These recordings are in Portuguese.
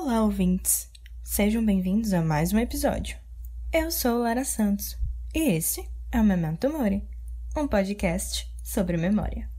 Olá, ouvintes! Sejam bem-vindos a mais um episódio. Eu sou Lara Santos e esse é o Memento Mori, um podcast sobre memória.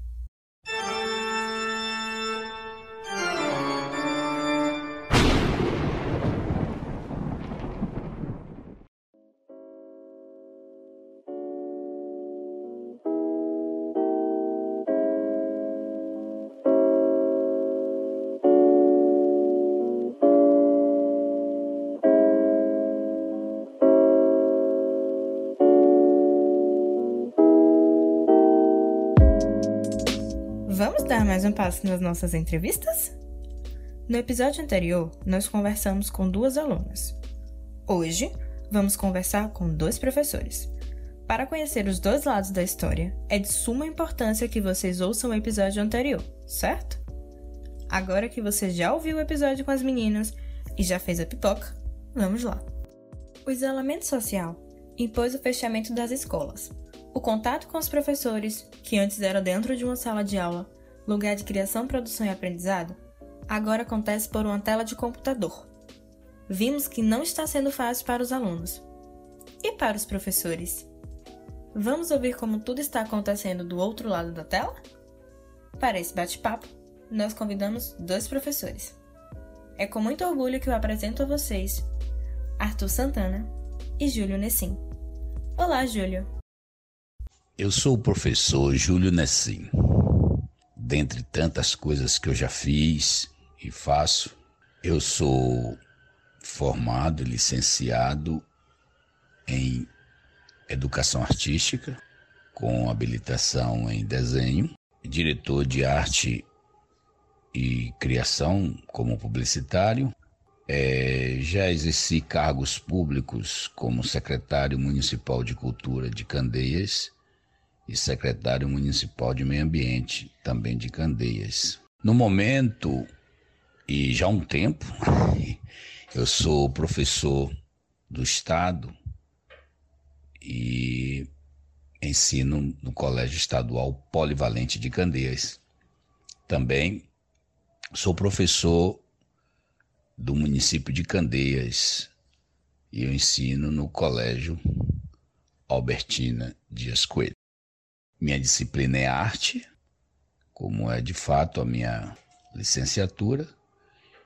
Passo nas nossas entrevistas? No episódio anterior, nós conversamos com duas alunas. Hoje, vamos conversar com dois professores. Para conhecer os dois lados da história, é de suma importância que vocês ouçam o episódio anterior, certo? Agora que você já ouviu o episódio com as meninas e já fez a pipoca, vamos lá. O isolamento social impôs o fechamento das escolas, o contato com os professores, que antes era dentro de uma sala de aula, lugar de criação, produção e aprendizado, agora acontece por uma tela de computador. Vimos que não está sendo fácil para os alunos. E para os professores? Vamos ouvir como tudo está acontecendo do outro lado da tela? Para esse bate-papo, nós convidamos dois professores. É com muito orgulho que eu apresento a vocês Arthur Santana e Júlio Nessim. Olá, Júlio! Eu sou o professor Júlio Nessim. Dentre tantas coisas que eu já fiz e faço, eu sou formado licenciado em educação artística, com habilitação em desenho, diretor de arte e criação como publicitário. É, já exerci cargos públicos como secretário municipal de cultura de Candeias e secretário municipal de meio ambiente, também de Candeias. No momento, e já há um tempo, eu sou professor do Estado e ensino no Colégio Estadual Polivalente de Candeias. Também sou professor do município de Candeias e eu ensino no Colégio Albertina Dias Coelho. Minha disciplina é arte, como é de fato a minha licenciatura,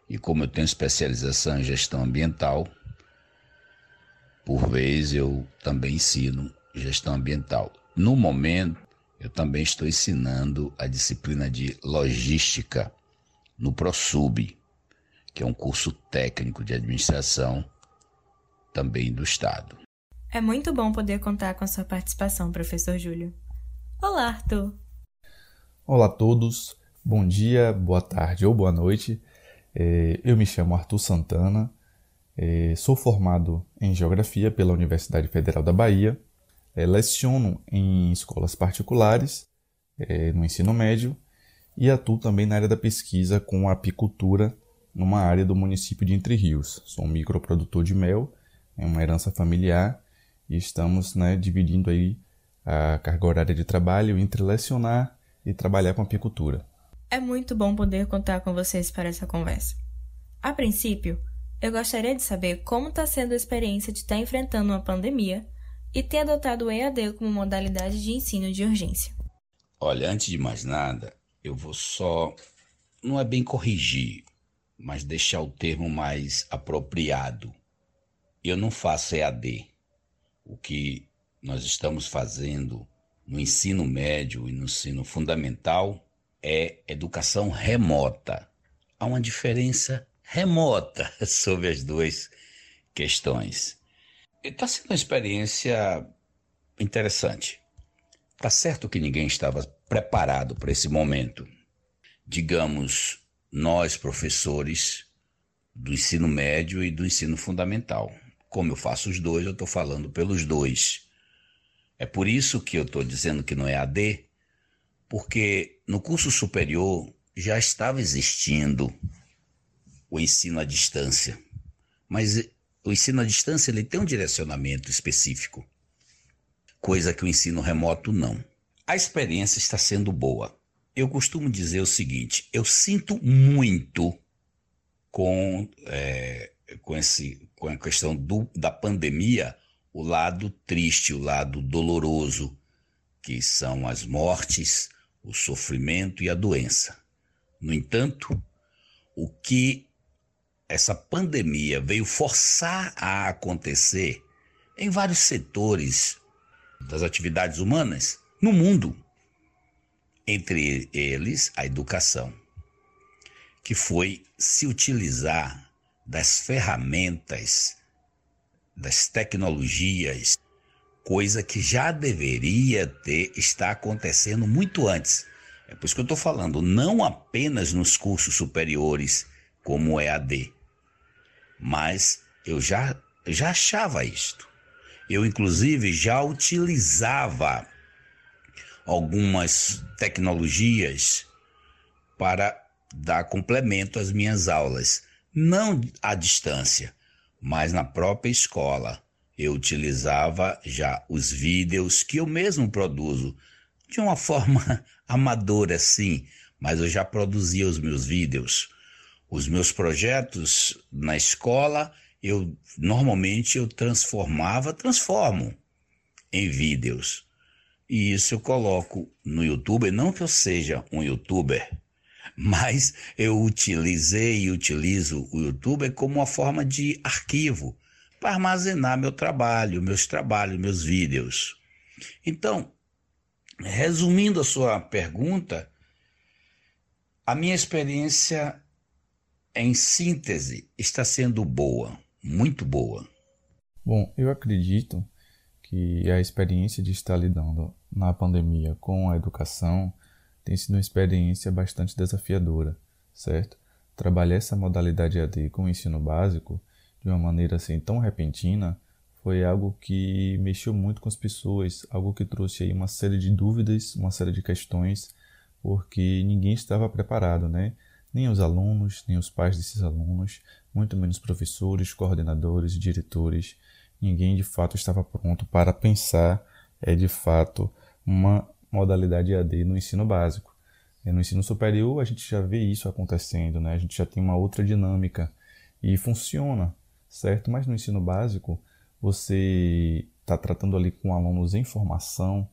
e como eu tenho especialização em gestão ambiental, por vez eu também ensino gestão ambiental. No momento, eu também estou ensinando a disciplina de logística no ProSub, que é um curso técnico de administração também do Estado. É muito bom poder contar com a sua participação, professor Júlio. Olá, Arthur. Olá a todos, bom dia, boa tarde ou boa noite. É, eu me chamo Arthur Santana, é, sou formado em Geografia pela Universidade Federal da Bahia, é, leciono em escolas particulares, no ensino médio, e atuo também na área da pesquisa com apicultura numa área do município de Entre Rios. Sou um microprodutor de mel, é uma herança familiar, e estamos né, dividindo aí a carga horária de trabalho entre lecionar e trabalhar com apicultura. É muito bom poder contar com vocês para essa conversa. A princípio, eu gostaria de saber como está sendo a experiência de estar enfrentando uma pandemia e ter adotado o EAD como modalidade de ensino de urgência. Olha, antes de mais nada, eu vou só. Não é bem corrigir, mas deixar o termo mais apropriado. Eu não faço EAD. O que nós estamos fazendo no ensino médio e no ensino fundamental é educação remota. Há uma diferença remota sobre as duas questões. Está sendo uma experiência interessante. Tá certo que ninguém estava preparado para esse momento. Digamos, nós, professores do ensino médio e do ensino fundamental. Como eu faço os dois, eu estou falando pelos dois. É por isso que eu estou dizendo que não é AD, porque no curso superior já estava existindo o ensino à distância. Mas o ensino à distância ele tem um direcionamento específico, coisa que o ensino remoto não. A experiência está sendo boa. Eu costumo dizer o seguinte: eu sinto muito com, é, com, esse, com a questão do, da pandemia o lado triste, o lado doloroso, que são as mortes, o sofrimento e a doença. No entanto, o que essa pandemia veio forçar a acontecer em vários setores das atividades humanas no mundo, entre eles a educação, que foi se utilizar das ferramentas das tecnologias, coisa que já deveria ter estar acontecendo muito antes. É por isso que eu estou falando, não apenas nos cursos superiores como é AD, mas eu já, já achava isto. Eu, inclusive, já utilizava algumas tecnologias para dar complemento às minhas aulas, não à distância, mas na própria escola eu utilizava já os vídeos que eu mesmo produzo de uma forma amadora, sim, mas eu já produzia os meus vídeos. Os meus projetos na escola, eu normalmente eu transformava, transformo em vídeos. E isso eu coloco no YouTube, não que eu seja um youtuber, mas eu utilizei e utilizo o YouTube como uma forma de arquivo para armazenar meu trabalho, meus trabalhos, meus vídeos. Então, resumindo a sua pergunta, a minha experiência em síntese está sendo boa, muito boa. Bom, eu acredito que a experiência de estar lidando na pandemia com a educação tem sido uma experiência bastante desafiadora, certo? Trabalhar essa modalidade AD com o ensino básico de uma maneira assim tão repentina foi algo que mexeu muito com as pessoas, algo que trouxe aí uma série de dúvidas, uma série de questões, porque ninguém estava preparado, né? Nem os alunos, nem os pais desses alunos, muito menos professores, coordenadores, diretores, ninguém de fato estava pronto para pensar é de fato uma modalidade EAD no ensino básico. No ensino superior, a gente já vê isso acontecendo, né? a gente já tem uma outra dinâmica e funciona, certo? Mas no ensino básico, você está tratando ali com alunos em formação,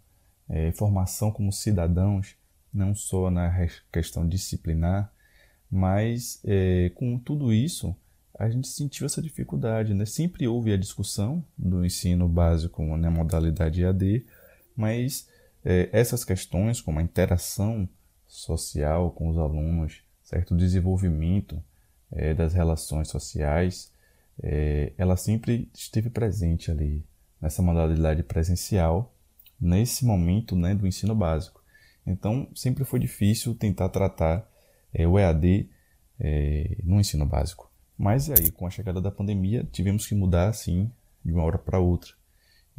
é, formação como cidadãos, não só na questão disciplinar, mas é, com tudo isso, a gente sentiu essa dificuldade, né? Sempre houve a discussão do ensino básico na né, modalidade EAD, mas essas questões, como a interação social com os alunos, certo? o desenvolvimento é, das relações sociais, é, ela sempre esteve presente ali nessa modalidade presencial, nesse momento né, do ensino básico. Então, sempre foi difícil tentar tratar é, o EAD é, no ensino básico. Mas aí, com a chegada da pandemia, tivemos que mudar assim de uma hora para outra.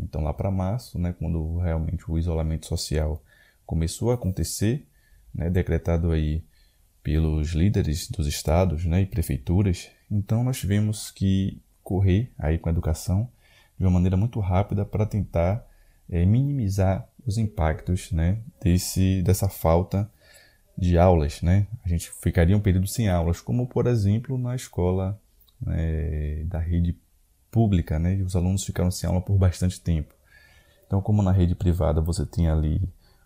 Então, lá para março, né, quando realmente o isolamento social começou a acontecer, né, decretado aí pelos líderes dos estados né, e prefeituras, então nós tivemos que correr aí com a educação de uma maneira muito rápida para tentar é, minimizar os impactos né, desse, dessa falta de aulas. Né? A gente ficaria um período sem aulas, como por exemplo na escola né, da rede pública, né? E os alunos ficaram sem aula por bastante tempo. Então, como na rede privada você tinha ali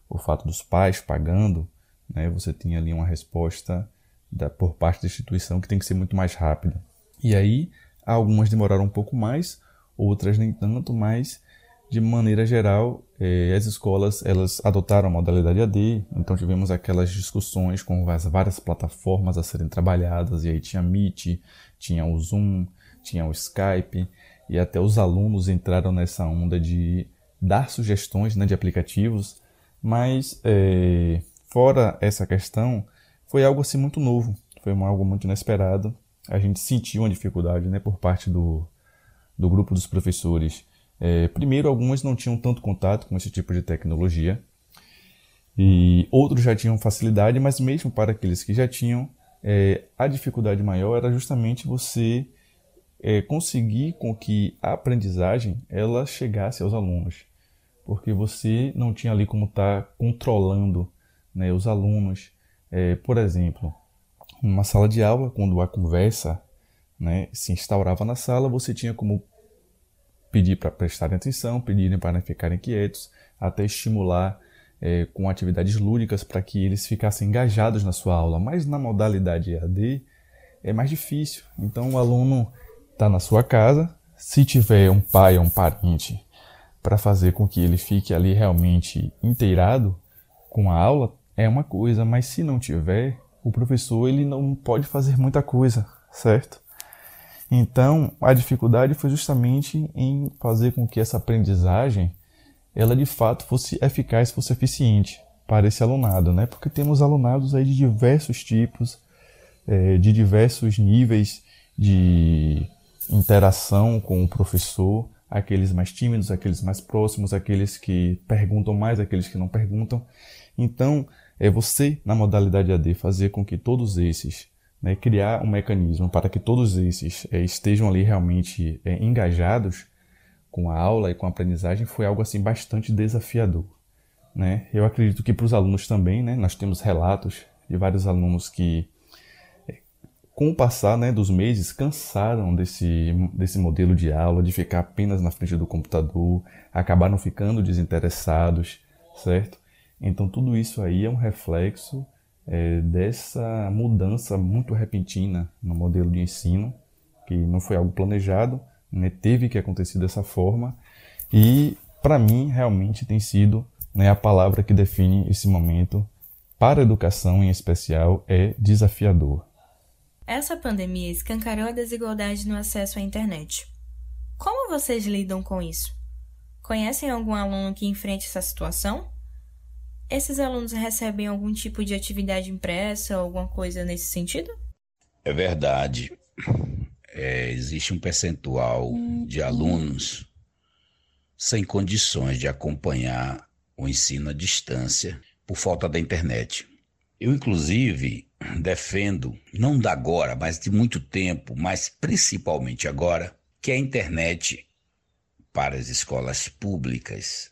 o fato dos pais pagando, né? Você tinha ali uma resposta da, por parte da instituição que tem que ser muito mais rápida. E aí, algumas demoraram um pouco mais, outras nem tanto, mas de maneira geral, eh, as escolas elas adotaram a modalidade AD, então tivemos aquelas discussões com as várias plataformas a serem trabalhadas, e aí tinha Meet, tinha o Zoom, tinha o Skype, e até os alunos entraram nessa onda de dar sugestões né, de aplicativos, mas é, fora essa questão, foi algo assim muito novo, foi algo muito inesperado. A gente sentiu uma dificuldade né, por parte do, do grupo dos professores. É, primeiro, alguns não tinham tanto contato com esse tipo de tecnologia, e outros já tinham facilidade, mas mesmo para aqueles que já tinham, é, a dificuldade maior era justamente você é, conseguir com que a aprendizagem ela chegasse aos alunos, porque você não tinha ali como estar tá controlando né, os alunos. É, por exemplo, numa sala de aula, quando a conversa né, se instaurava na sala, você tinha como pedir para prestarem atenção, pedirem para não ficarem quietos, até estimular é, com atividades lúdicas para que eles ficassem engajados na sua aula. Mas na modalidade EAD é mais difícil. Então o aluno está na sua casa, se tiver um pai ou um parente para fazer com que ele fique ali realmente inteirado com a aula, é uma coisa, mas se não tiver, o professor ele não pode fazer muita coisa, certo? Então, a dificuldade foi justamente em fazer com que essa aprendizagem ela de fato fosse eficaz, fosse eficiente para esse alunado, né? Porque temos alunados aí de diversos tipos, é, de diversos níveis de interação com o professor, aqueles mais tímidos, aqueles mais próximos, aqueles que perguntam mais, aqueles que não perguntam. Então, é você, na modalidade AD, fazer com que todos esses, né, criar um mecanismo para que todos esses é, estejam ali realmente é, engajados com a aula e com a aprendizagem foi algo assim bastante desafiador. Né? Eu acredito que para os alunos também, né, nós temos relatos de vários alunos que com o passar né, dos meses, cansaram desse, desse modelo de aula, de ficar apenas na frente do computador, acabaram ficando desinteressados, certo? Então, tudo isso aí é um reflexo é, dessa mudança muito repentina no modelo de ensino, que não foi algo planejado, né, teve que acontecer dessa forma, e para mim realmente tem sido né, a palavra que define esse momento para a educação em especial é desafiador. Essa pandemia escancarou a desigualdade no acesso à internet. Como vocês lidam com isso? Conhecem algum aluno que enfrente essa situação? Esses alunos recebem algum tipo de atividade impressa ou alguma coisa nesse sentido? É verdade. É, existe um percentual de alunos sem condições de acompanhar o ensino à distância por falta da internet. Eu, inclusive, defendo, não da agora, mas de muito tempo, mas principalmente agora, que a internet para as escolas públicas,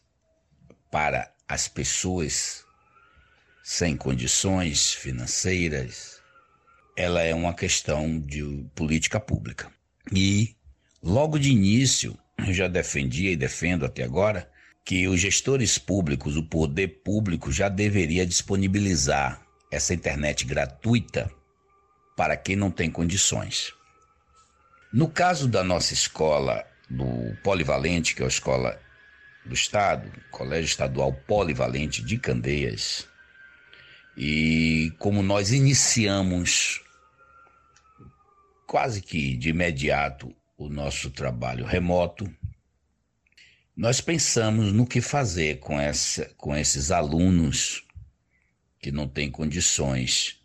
para as pessoas sem condições financeiras, ela é uma questão de política pública. E logo de início, eu já defendia e defendo até agora que os gestores públicos, o poder público já deveria disponibilizar essa internet gratuita para quem não tem condições. No caso da nossa escola, do Polivalente, que é a escola do Estado, Colégio Estadual Polivalente de Candeias, e como nós iniciamos quase que de imediato o nosso trabalho remoto, nós pensamos no que fazer com, essa, com esses alunos que não tem condições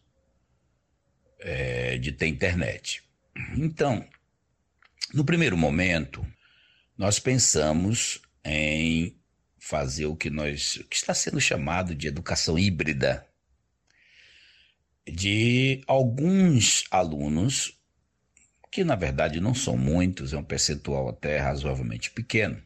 é, de ter internet. Então, no primeiro momento, nós pensamos em fazer o que nós, o que está sendo chamado de educação híbrida, de alguns alunos que na verdade não são muitos, é um percentual até razoavelmente pequeno,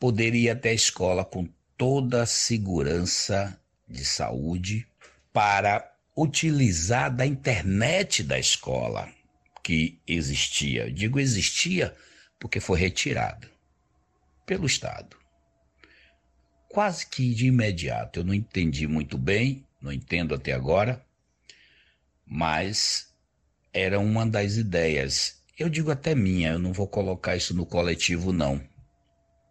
poder ir até a escola com toda a segurança de saúde para utilizar da internet da escola que existia. Digo existia porque foi retirada pelo Estado. Quase que de imediato. Eu não entendi muito bem, não entendo até agora, mas era uma das ideias. Eu digo até minha, eu não vou colocar isso no coletivo, não.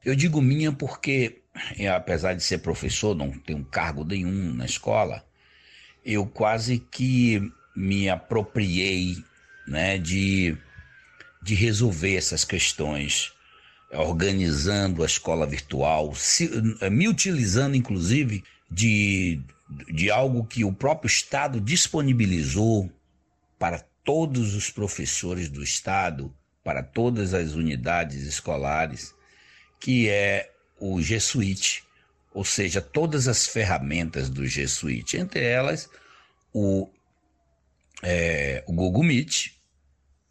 Eu digo minha porque apesar de ser professor, não tenho cargo nenhum na escola, eu quase que me apropriei né, de, de resolver essas questões, organizando a escola virtual, se, me utilizando inclusive de, de algo que o próprio Estado disponibilizou para todos os professores do Estado, para todas as unidades escolares, que é o G Suite, ou seja, todas as ferramentas do G Suite, entre elas o, é, o Google Meet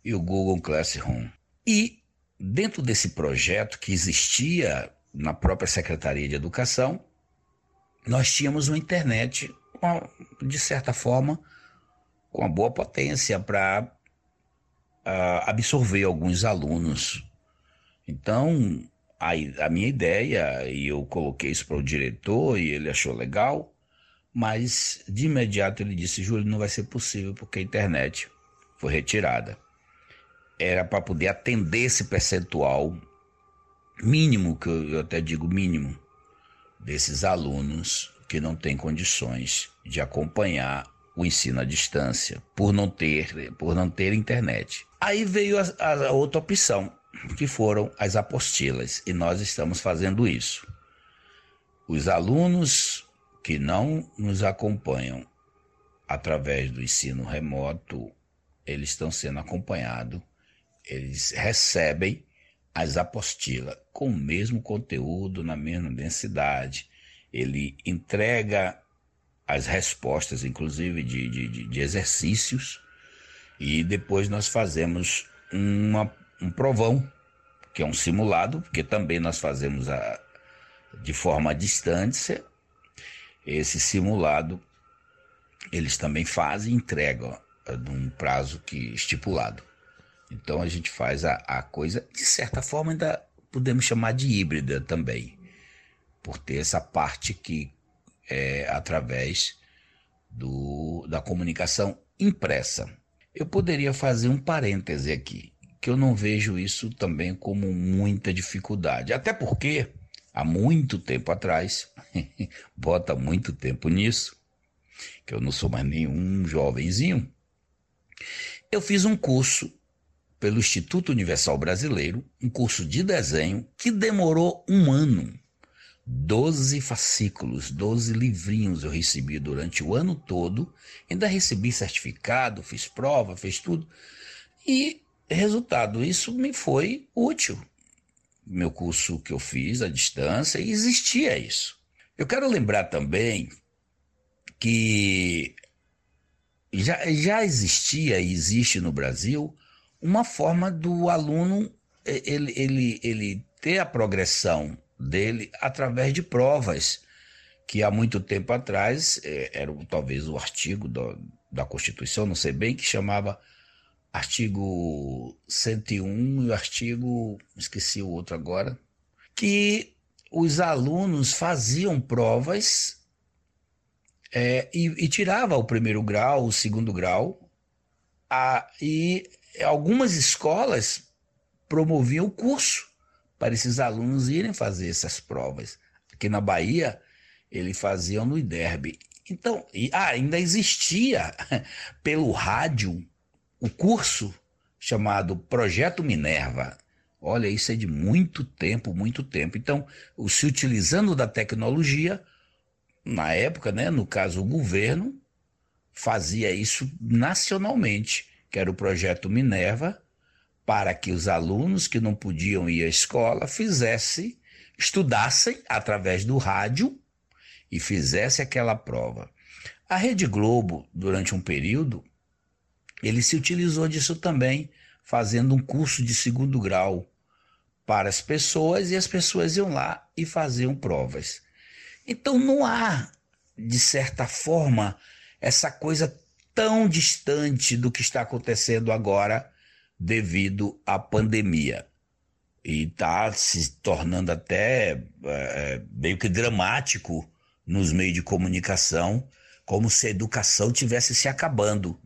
e o Google Classroom. E dentro desse projeto que existia na própria Secretaria de Educação, nós tínhamos uma internet, de certa forma, com uma boa potência para uh, absorver alguns alunos. Então, a, a minha ideia, e eu coloquei isso para o diretor e ele achou legal, mas de imediato ele disse: Júlio, não vai ser possível porque a internet foi retirada. Era para poder atender esse percentual mínimo, que eu até digo mínimo, desses alunos que não têm condições de acompanhar o ensino à distância por não ter por não ter internet. Aí veio a, a outra opção, que foram as apostilas, e nós estamos fazendo isso. Os alunos que não nos acompanham através do ensino remoto, eles estão sendo acompanhados, eles recebem as apostilas com o mesmo conteúdo, na mesma densidade. Ele entrega as respostas, inclusive de, de, de exercícios, e depois nós fazemos uma, um provão, que é um simulado, porque também nós fazemos a, de forma à distância. Esse simulado eles também fazem e entregam num prazo que estipulado. Então a gente faz a, a coisa, de certa forma, ainda podemos chamar de híbrida também, por ter essa parte que é através do, da comunicação impressa. Eu poderia fazer um parêntese aqui, que eu não vejo isso também como muita dificuldade. Até porque, há muito tempo atrás, bota muito tempo nisso, que eu não sou mais nenhum jovenzinho, eu fiz um curso pelo Instituto Universal Brasileiro, um curso de desenho que demorou um ano. Doze fascículos, doze livrinhos eu recebi durante o ano todo. Ainda recebi certificado, fiz prova, fiz tudo. E, resultado, isso me foi útil. Meu curso que eu fiz à distância, existia isso. Eu quero lembrar também que já, já existia e existe no Brasil uma forma do aluno ele, ele, ele ter a progressão dele através de provas, que há muito tempo atrás é, era talvez o artigo do, da Constituição, não sei bem, que chamava artigo 101 e o artigo, esqueci o outro agora, que os alunos faziam provas é, e, e tirava o primeiro grau, o segundo grau, a, e algumas escolas promoviam o curso para esses alunos irem fazer essas provas. Aqui na Bahia, eles faziam no IDERB. Então, e, ah, ainda existia pelo rádio o curso chamado Projeto Minerva. Olha, isso é de muito tempo, muito tempo. Então, se utilizando da tecnologia, na época, né, no caso o governo, fazia isso nacionalmente que era o projeto Minerva, para que os alunos que não podiam ir à escola fizessem, estudassem através do rádio e fizessem aquela prova. A Rede Globo, durante um período, ele se utilizou disso também, fazendo um curso de segundo grau para as pessoas e as pessoas iam lá e faziam provas. Então não há, de certa forma, essa coisa tão distante do que está acontecendo agora devido à pandemia. E está se tornando até é, meio que dramático nos meios de comunicação, como se a educação tivesse se acabando.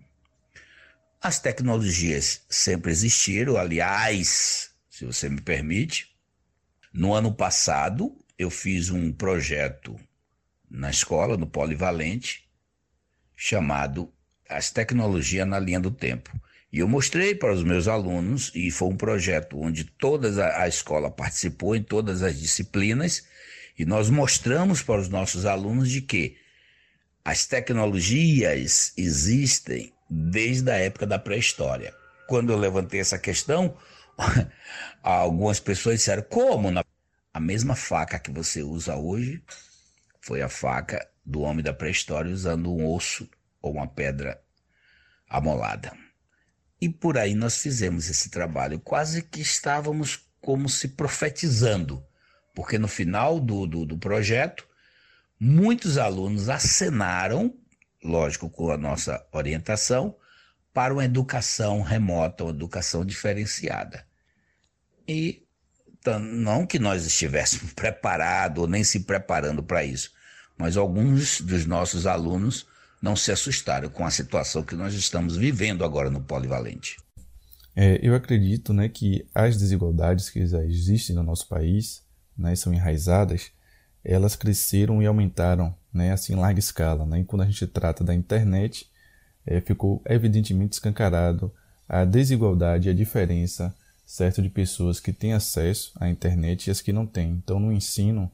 As tecnologias sempre existiram, aliás, se você me permite. No ano passado, eu fiz um projeto na escola, no Polivalente, chamado as tecnologias na linha do tempo. E eu mostrei para os meus alunos, e foi um projeto onde toda a, escola participou em todas as disciplinas, e nós mostramos para os nossos alunos de que as tecnologias existem desde a época da pré-história. Quando eu levantei essa questão, algumas pessoas disseram: como? A mesma faca que você usa hoje foi a faca do homem da pré-história usando um osso ou uma pedra amolada. E por aí nós fizemos esse trabalho, quase que estávamos como se profetizando, porque no final do, do, do projeto, muitos alunos acenaram, lógico, com a nossa orientação, para uma educação remota, uma educação diferenciada. E não que nós estivéssemos preparados ou nem se preparando para isso, mas alguns dos nossos alunos não se assustaram com a situação que nós estamos vivendo agora no Polivalente. É, eu acredito né, que as desigualdades que já existem no nosso país né, são enraizadas, elas cresceram e aumentaram né, assim, em larga escala. Né? E quando a gente trata da internet, é, ficou evidentemente escancarado a desigualdade, a diferença certo, de pessoas que têm acesso à internet e as que não têm. Então, no ensino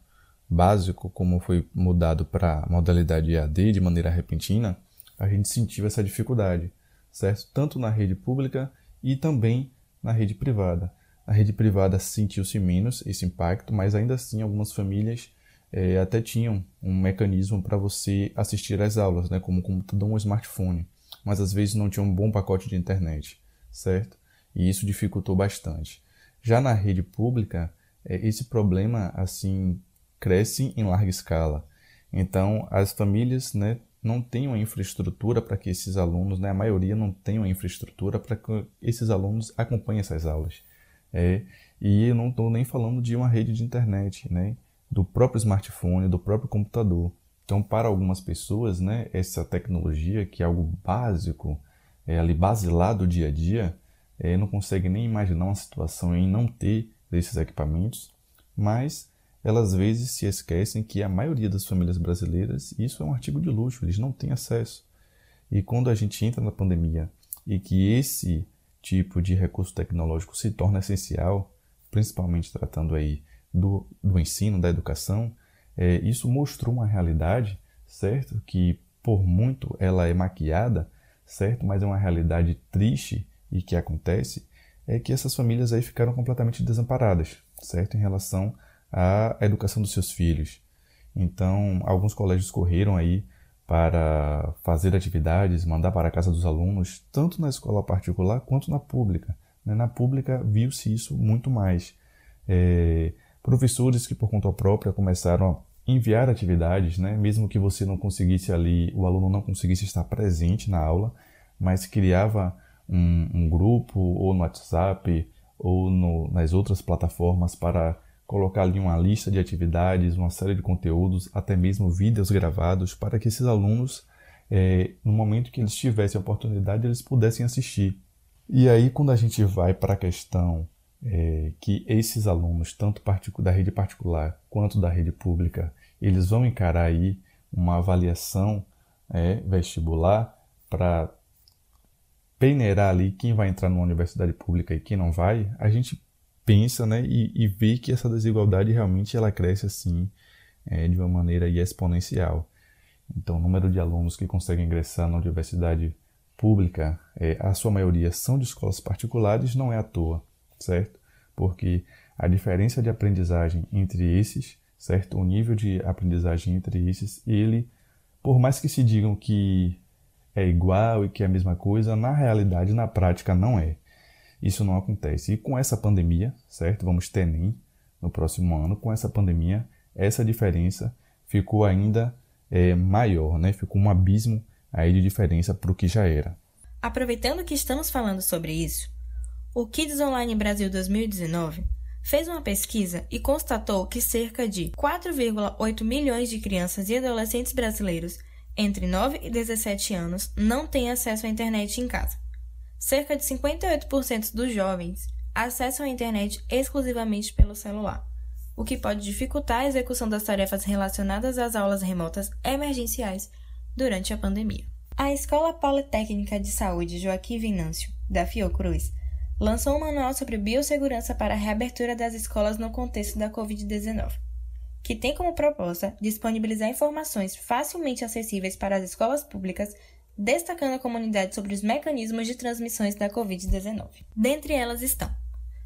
básico, como foi mudado para a modalidade EAD de maneira repentina, a gente sentiu essa dificuldade, certo? Tanto na rede pública e também na rede privada. Na rede privada sentiu-se menos esse impacto, mas ainda assim algumas famílias é, até tinham um mecanismo para você assistir às aulas, né, como um computador ou um smartphone, mas às vezes não tinha um bom pacote de internet, certo? E isso dificultou bastante. Já na rede pública, é, esse problema assim cresce em larga escala. Então, as famílias né, não têm uma infraestrutura para que esses alunos, né, a maioria não tem uma infraestrutura para que esses alunos acompanhem essas aulas. É, e eu não estou nem falando de uma rede de internet, né, do próprio smartphone, do próprio computador. Então, para algumas pessoas, né, essa tecnologia, que é algo básico, é ali basilar do dia a dia, é, não consegue nem imaginar uma situação em não ter esses equipamentos, mas elas às vezes se esquecem que a maioria das famílias brasileiras, isso é um artigo de luxo, eles não têm acesso. E quando a gente entra na pandemia e que esse tipo de recurso tecnológico se torna essencial, principalmente tratando aí do, do ensino, da educação, é, isso mostrou uma realidade, certo? Que por muito ela é maquiada, certo? Mas é uma realidade triste e que acontece, é que essas famílias aí ficaram completamente desamparadas, certo? Em relação a educação dos seus filhos. Então, alguns colégios correram aí para fazer atividades, mandar para a casa dos alunos, tanto na escola particular quanto na pública. Né? Na pública viu-se isso muito mais. É, professores que por conta própria começaram a enviar atividades, né? mesmo que você não conseguisse ali, o aluno não conseguisse estar presente na aula, mas criava um, um grupo ou no WhatsApp ou no, nas outras plataformas para colocar ali uma lista de atividades, uma série de conteúdos, até mesmo vídeos gravados, para que esses alunos, é, no momento que eles tivessem a oportunidade, eles pudessem assistir. E aí, quando a gente vai para a questão é, que esses alunos, tanto da rede particular quanto da rede pública, eles vão encarar aí uma avaliação é, vestibular para peneirar ali quem vai entrar numa universidade pública e quem não vai, a gente pensa né, e, e vê que essa desigualdade realmente ela cresce assim é, de uma maneira exponencial. Então, o número de alunos que conseguem ingressar na universidade pública, é, a sua maioria são de escolas particulares, não é à toa, certo? Porque a diferença de aprendizagem entre esses, certo? O nível de aprendizagem entre esses, ele, por mais que se digam que é igual e que é a mesma coisa, na realidade, na prática, não é. Isso não acontece. E com essa pandemia, certo? Vamos ter nem no próximo ano. Com essa pandemia, essa diferença ficou ainda é, maior, né? Ficou um abismo aí de diferença para o que já era. Aproveitando que estamos falando sobre isso, o Kids Online Brasil 2019 fez uma pesquisa e constatou que cerca de 4,8 milhões de crianças e adolescentes brasileiros entre 9 e 17 anos não têm acesso à internet em casa cerca de 58% dos jovens acessam a internet exclusivamente pelo celular, o que pode dificultar a execução das tarefas relacionadas às aulas remotas emergenciais durante a pandemia. A Escola Politécnica de Saúde Joaquim Vinâncio, da Fiocruz, lançou um manual sobre biossegurança para a reabertura das escolas no contexto da Covid-19, que tem como proposta disponibilizar informações facilmente acessíveis para as escolas públicas destacando a comunidade sobre os mecanismos de transmissões da Covid-19. Dentre elas estão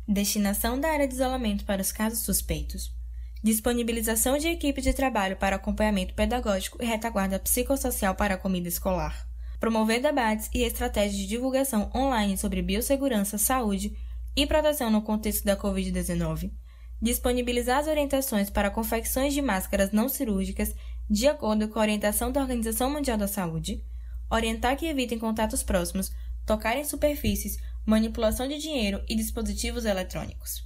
destinação da área de isolamento para os casos suspeitos, disponibilização de equipe de trabalho para acompanhamento pedagógico e retaguarda psicossocial para a comida escolar, promover debates e estratégias de divulgação online sobre biossegurança, saúde e proteção no contexto da Covid-19, disponibilizar as orientações para confecções de máscaras não cirúrgicas de acordo com a orientação da Organização Mundial da Saúde, orientar que evitem contatos próximos, tocar em superfícies, manipulação de dinheiro e dispositivos eletrônicos.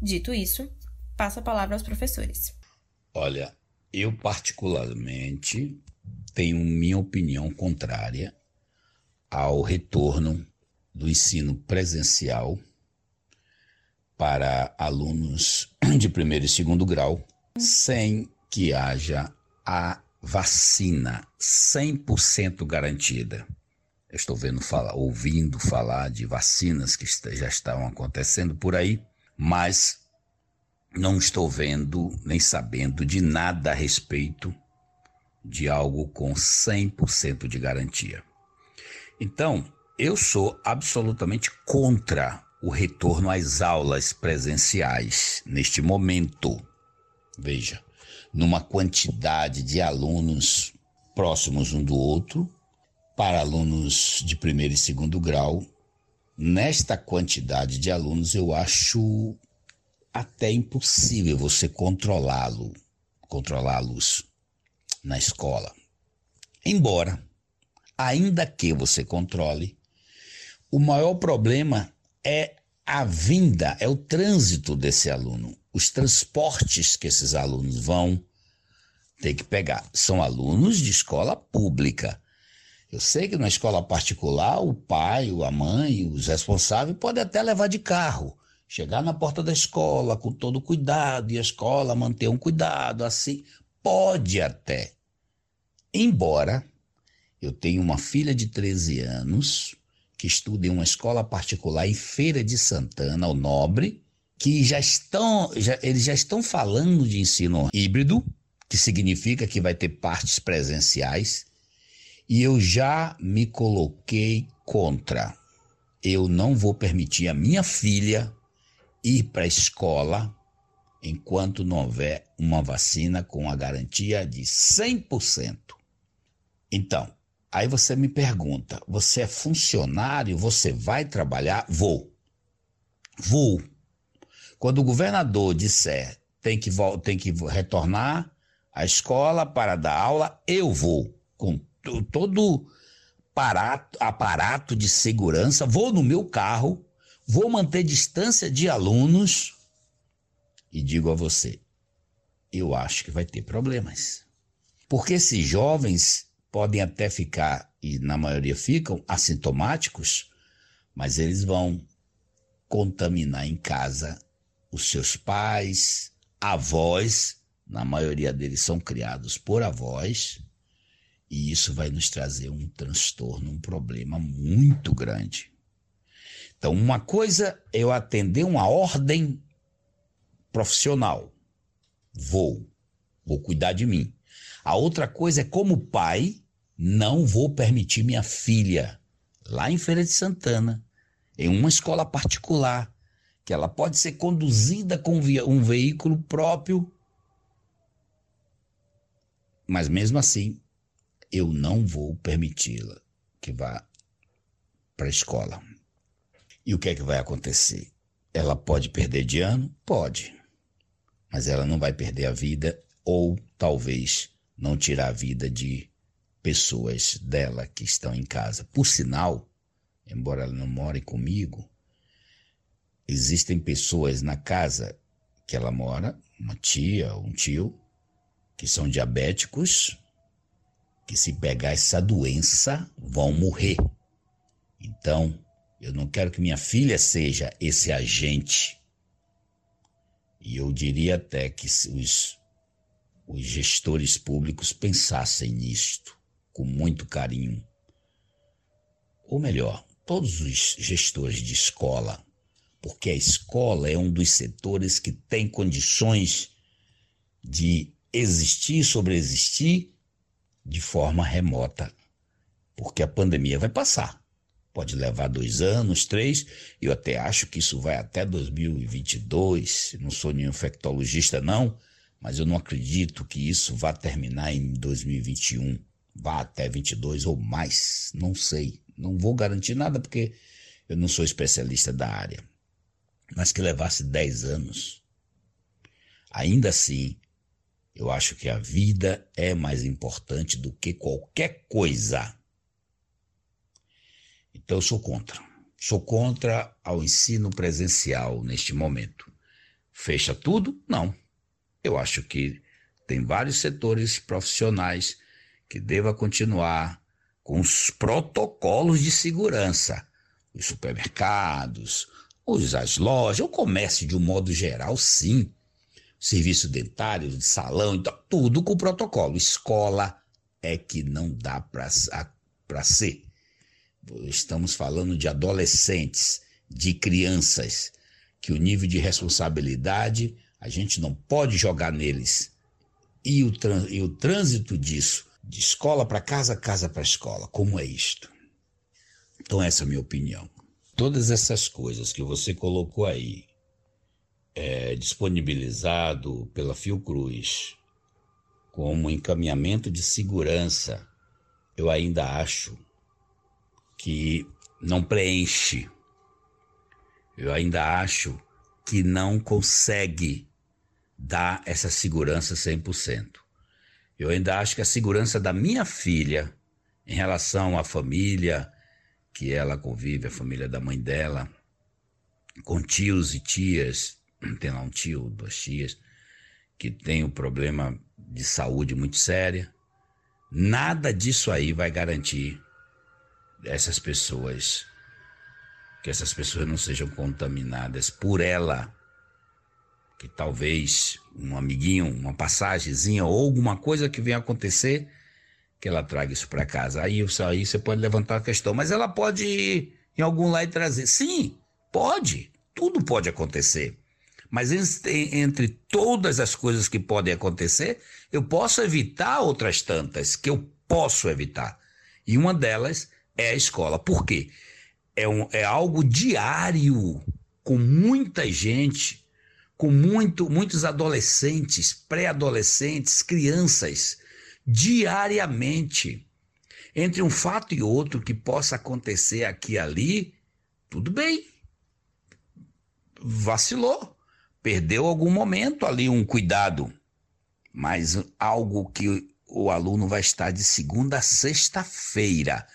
Dito isso, passo a palavra aos professores. Olha, eu particularmente tenho minha opinião contrária ao retorno do ensino presencial para alunos de primeiro e segundo grau, sem que haja a vacina 100% garantida. Eu estou vendo falar, ouvindo falar de vacinas que já estão acontecendo por aí, mas não estou vendo nem sabendo de nada a respeito de algo com 100% de garantia. Então, eu sou absolutamente contra o retorno às aulas presenciais neste momento. Veja, numa quantidade de alunos próximos um do outro, para alunos de primeiro e segundo grau, nesta quantidade de alunos eu acho até impossível você controlá-lo, controlá-los na escola. Embora, ainda que você controle, o maior problema é a vinda, é o trânsito desse aluno, os transportes que esses alunos vão ter que pegar. São alunos de escola pública. Eu sei que na escola particular, o pai, a mãe, os responsáveis podem até levar de carro, chegar na porta da escola com todo cuidado e a escola manter um cuidado assim. Pode até. Embora eu tenha uma filha de 13 anos que estuda em uma escola particular em Feira de Santana, o Nobre, que já estão, já, eles já estão falando de ensino híbrido, que significa que vai ter partes presenciais, e eu já me coloquei contra. Eu não vou permitir a minha filha ir para a escola enquanto não houver uma vacina com a garantia de 100%. Então, aí você me pergunta: você é funcionário? Você vai trabalhar? Vou. Vou. Quando o governador disser tem que, tem que retornar à escola para dar aula, eu vou. Com todo aparato, aparato de segurança, vou no meu carro, vou manter distância de alunos e digo a você: eu acho que vai ter problemas. Porque esses jovens podem até ficar, e na maioria ficam, assintomáticos, mas eles vão contaminar em casa os seus pais, avós, na maioria deles são criados por avós, e isso vai nos trazer um transtorno, um problema muito grande. Então, uma coisa é eu atender uma ordem profissional. Vou, vou cuidar de mim. A outra coisa é, como pai, não vou permitir minha filha, lá em Feira de Santana, em uma escola particular, que ela pode ser conduzida com um veículo próprio, mas mesmo assim, eu não vou permiti-la que vá para a escola. E o que é que vai acontecer? Ela pode perder de ano? Pode. Mas ela não vai perder a vida ou talvez não tirar a vida de pessoas dela que estão em casa. Por sinal, embora ela não more comigo, existem pessoas na casa que ela mora, uma tia, um tio, que são diabéticos, que se pegar essa doença vão morrer. Então, eu não quero que minha filha seja esse agente. E eu diria até que os os gestores públicos pensassem nisto com muito carinho. Ou melhor, todos os gestores de escola, porque a escola é um dos setores que tem condições de existir sobreexistir de forma remota, porque a pandemia vai passar. Pode levar dois anos, três, eu até acho que isso vai até 2022. Não sou nenhum infectologista, não, mas eu não acredito que isso vá terminar em 2021, vá até 22 ou mais, não sei. Não vou garantir nada porque eu não sou especialista da área. Mas que levasse 10 anos. Ainda assim, eu acho que a vida é mais importante do que qualquer coisa. Então eu sou contra. Sou contra ao ensino presencial neste momento. Fecha tudo? Não. Eu acho que tem vários setores profissionais que deva continuar com os protocolos de segurança. Os supermercados, os, as lojas, o comércio de um modo geral, sim. Serviço dentário, de salão, então, tudo com protocolo. Escola é que não dá para ser. Estamos falando de adolescentes, de crianças, que o nível de responsabilidade a gente não pode jogar neles. E o, e o trânsito disso, de escola para casa, casa para escola, como é isto? Então, essa é a minha opinião. Todas essas coisas que você colocou aí, é, disponibilizado pela Fiocruz, como encaminhamento de segurança, eu ainda acho que não preenche. Eu ainda acho que não consegue dar essa segurança 100%. Eu ainda acho que a segurança da minha filha em relação à família que ela convive, a família da mãe dela, com tios e tias, tem lá um tio, duas tias, que tem um problema de saúde muito séria. Nada disso aí vai garantir essas pessoas, que essas pessoas não sejam contaminadas por ela. Que talvez um amiguinho, uma passagemzinha ou alguma coisa que venha acontecer, que ela traga isso para casa. Aí, aí você pode levantar a questão, mas ela pode ir em algum lá e trazer. Sim, pode. Tudo pode acontecer. Mas entre todas as coisas que podem acontecer, eu posso evitar outras tantas que eu posso evitar. E uma delas é a escola. Por quê? É, um, é algo diário, com muita gente, com muito, muitos adolescentes, pré-adolescentes, crianças, diariamente. Entre um fato e outro que possa acontecer aqui e ali, tudo bem. Vacilou perdeu algum momento ali um cuidado, mas algo que o aluno vai estar de segunda a sexta-feira,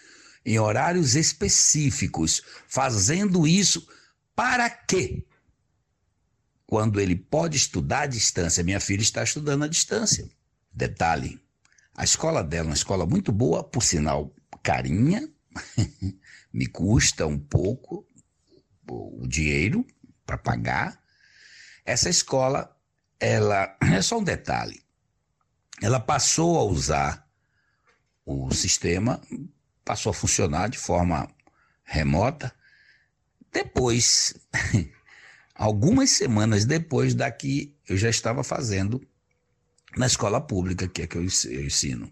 em horários específicos, fazendo isso para quê? Quando ele pode estudar à distância. Minha filha está estudando à distância. Detalhe: a escola dela é uma escola muito boa, por sinal, carinha, me custa um pouco o dinheiro para pagar, essa escola, ela é só um detalhe. Ela passou a usar o sistema, passou a funcionar de forma remota. Depois, algumas semanas depois daqui, eu já estava fazendo na escola pública, que é que eu ensino.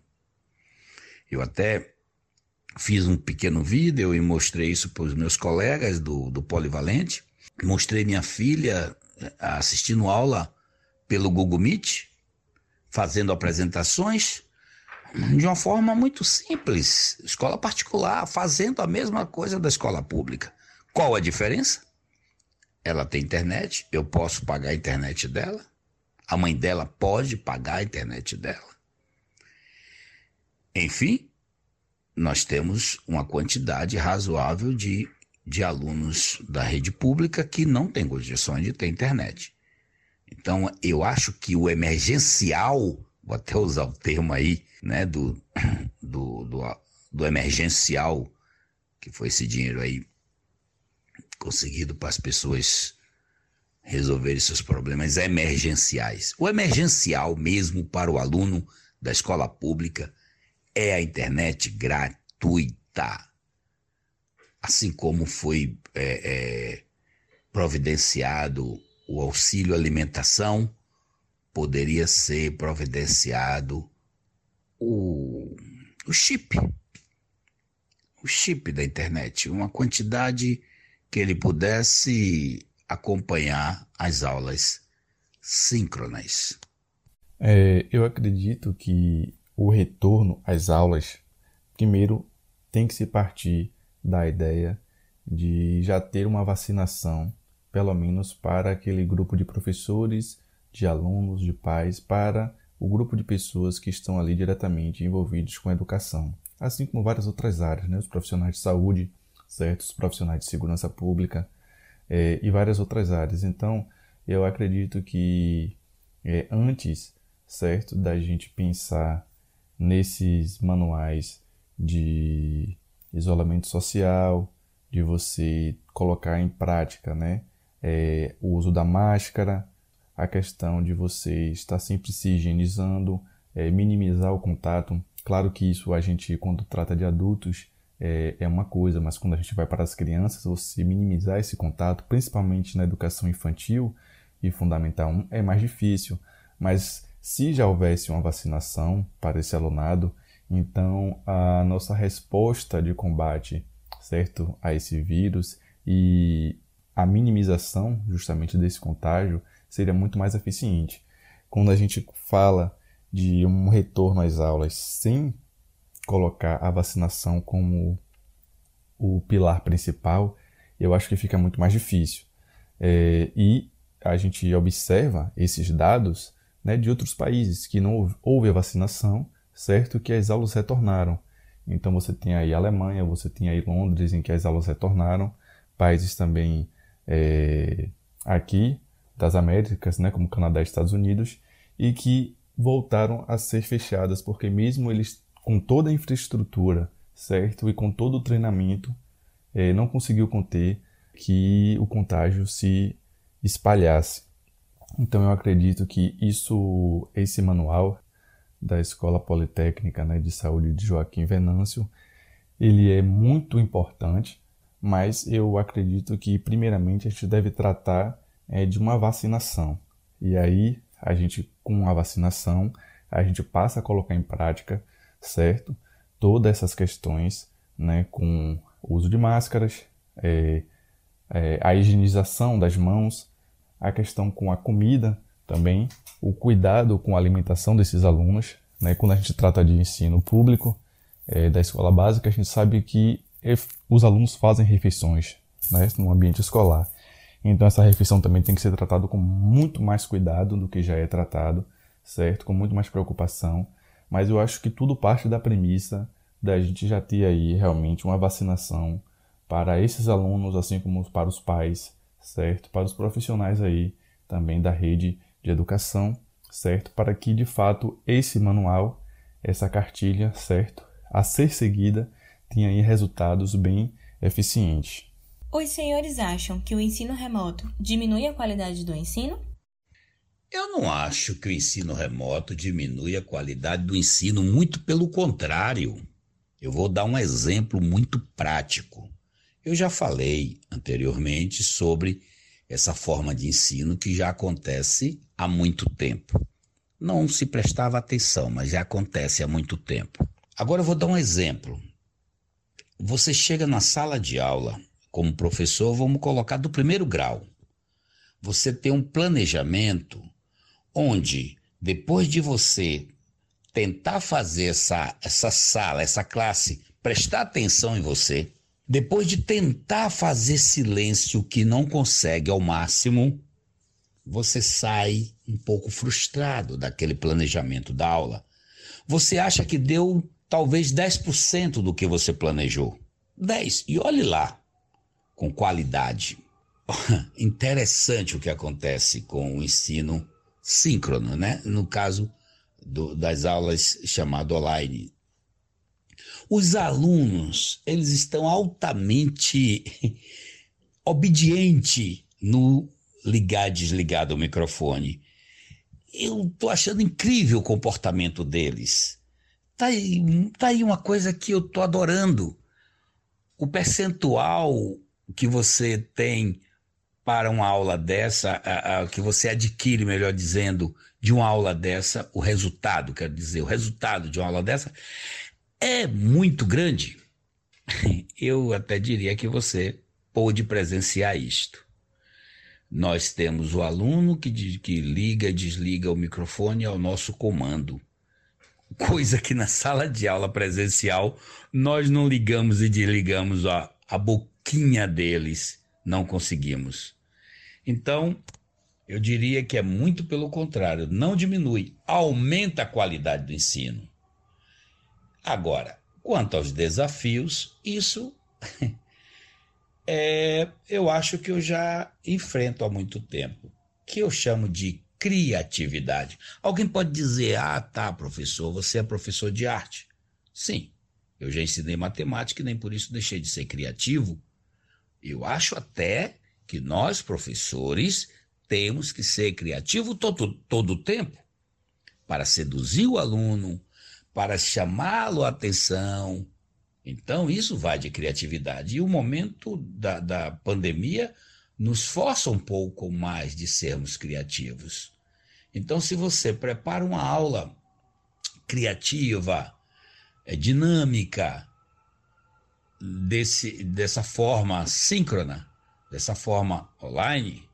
Eu até fiz um pequeno vídeo e mostrei isso para os meus colegas do, do Polivalente. Mostrei minha filha assistindo aula pelo Google Meet, fazendo apresentações de uma forma muito simples, escola particular, fazendo a mesma coisa da escola pública. Qual a diferença? Ela tem internet, eu posso pagar a internet dela, a mãe dela pode pagar a internet dela. Enfim, nós temos uma quantidade razoável de de alunos da rede pública que não têm condições de ter internet. Então, eu acho que o emergencial, vou até usar o termo aí, né, do, do, do, do emergencial, que foi esse dinheiro aí conseguido para as pessoas resolverem seus problemas emergenciais. O emergencial mesmo para o aluno da escola pública é a internet gratuita assim como foi é, é, providenciado o auxílio alimentação, poderia ser providenciado o, o chip, o chip da internet, uma quantidade que ele pudesse acompanhar as aulas síncronas. É, eu acredito que o retorno às aulas, primeiro, tem que se partir da ideia de já ter uma vacinação, pelo menos para aquele grupo de professores, de alunos, de pais, para o grupo de pessoas que estão ali diretamente envolvidos com a educação, assim como várias outras áreas, né? os profissionais de saúde certo? Os profissionais de segurança pública é, e várias outras áreas. Então, eu acredito que é, antes, certo, da gente pensar nesses manuais de isolamento social, de você colocar em prática, né, é, o uso da máscara, a questão de você estar sempre se higienizando, é, minimizar o contato. Claro que isso a gente, quando trata de adultos, é, é uma coisa, mas quando a gente vai para as crianças, você minimizar esse contato, principalmente na educação infantil e fundamental 1, é mais difícil. Mas se já houvesse uma vacinação para esse alunado, então a nossa resposta de combate, certo, a esse vírus e a minimização justamente desse contágio seria muito mais eficiente. Quando a gente fala de um retorno às aulas sem colocar a vacinação como o pilar principal, eu acho que fica muito mais difícil. É, e a gente observa esses dados né, de outros países que não houve a vacinação, certo? Que as aulas retornaram. Então você tem aí Alemanha, você tem aí Londres, em que as aulas retornaram, países também é, aqui das Américas, né, como Canadá e Estados Unidos, e que voltaram a ser fechadas, porque mesmo eles com toda a infraestrutura, certo? E com todo o treinamento, é, não conseguiu conter que o contágio se espalhasse. Então eu acredito que isso, esse manual da Escola Politécnica né, de Saúde de Joaquim Venâncio, ele é muito importante, mas eu acredito que primeiramente a gente deve tratar é, de uma vacinação. E aí a gente, com a vacinação, a gente passa a colocar em prática certo? Todas essas questões, né, com o uso de máscaras, é, é, a higienização das mãos, a questão com a comida também, o cuidado com a alimentação desses alunos. Né? Quando a gente trata de ensino público, é, da escola básica, a gente sabe que os alunos fazem refeições né, no ambiente escolar. Então essa refeição também tem que ser tratada com muito mais cuidado do que já é tratado, certo? Com muito mais preocupação mas eu acho que tudo parte da premissa da gente já ter aí realmente uma vacinação para esses alunos, assim como para os pais, certo? Para os profissionais aí também da rede de educação, certo? Para que de fato esse manual, essa cartilha, certo? A ser seguida tenha aí resultados bem eficientes. Os senhores acham que o ensino remoto diminui a qualidade do ensino? Eu não acho que o ensino remoto diminui a qualidade do ensino, muito pelo contrário. Eu vou dar um exemplo muito prático. Eu já falei anteriormente sobre essa forma de ensino que já acontece há muito tempo. Não se prestava atenção, mas já acontece há muito tempo. Agora eu vou dar um exemplo. Você chega na sala de aula como professor, vamos colocar do primeiro grau. Você tem um planejamento onde depois de você tentar fazer essa, essa sala, essa classe, prestar atenção em você, depois de tentar fazer silêncio que não consegue ao máximo, você sai um pouco frustrado daquele planejamento da aula. Você acha que deu talvez 10% do que você planejou. 10. E olhe lá, com qualidade. Interessante o que acontece com o ensino síncrono, né? no caso do, das aulas chamado online. Os alunos, eles estão altamente obedientes no ligar e desligar do microfone. Eu estou achando incrível o comportamento deles. Tá aí, tá aí uma coisa que eu estou adorando. O percentual que você tem para uma aula dessa, a, a, que você adquire, melhor dizendo, de uma aula dessa, o resultado, quero dizer, o resultado de uma aula dessa é muito grande. Eu até diria que você pôde presenciar isto. Nós temos o aluno que, que liga e desliga o microfone ao nosso comando. Coisa que na sala de aula presencial nós não ligamos e desligamos a, a boquinha deles não conseguimos. Então, eu diria que é muito pelo contrário, não diminui, aumenta a qualidade do ensino. Agora, quanto aos desafios, isso é, eu acho que eu já enfrento há muito tempo, que eu chamo de criatividade. Alguém pode dizer: ah, tá, professor, você é professor de arte. Sim, eu já ensinei matemática e nem por isso deixei de ser criativo. Eu acho até que nós, professores, temos que ser criativos todo, todo o tempo para seduzir o aluno, para chamá-lo a atenção. Então, isso vai de criatividade. E o momento da, da pandemia nos força um pouco mais de sermos criativos. Então, se você prepara uma aula criativa, é, dinâmica, desse, dessa forma síncrona, dessa forma online,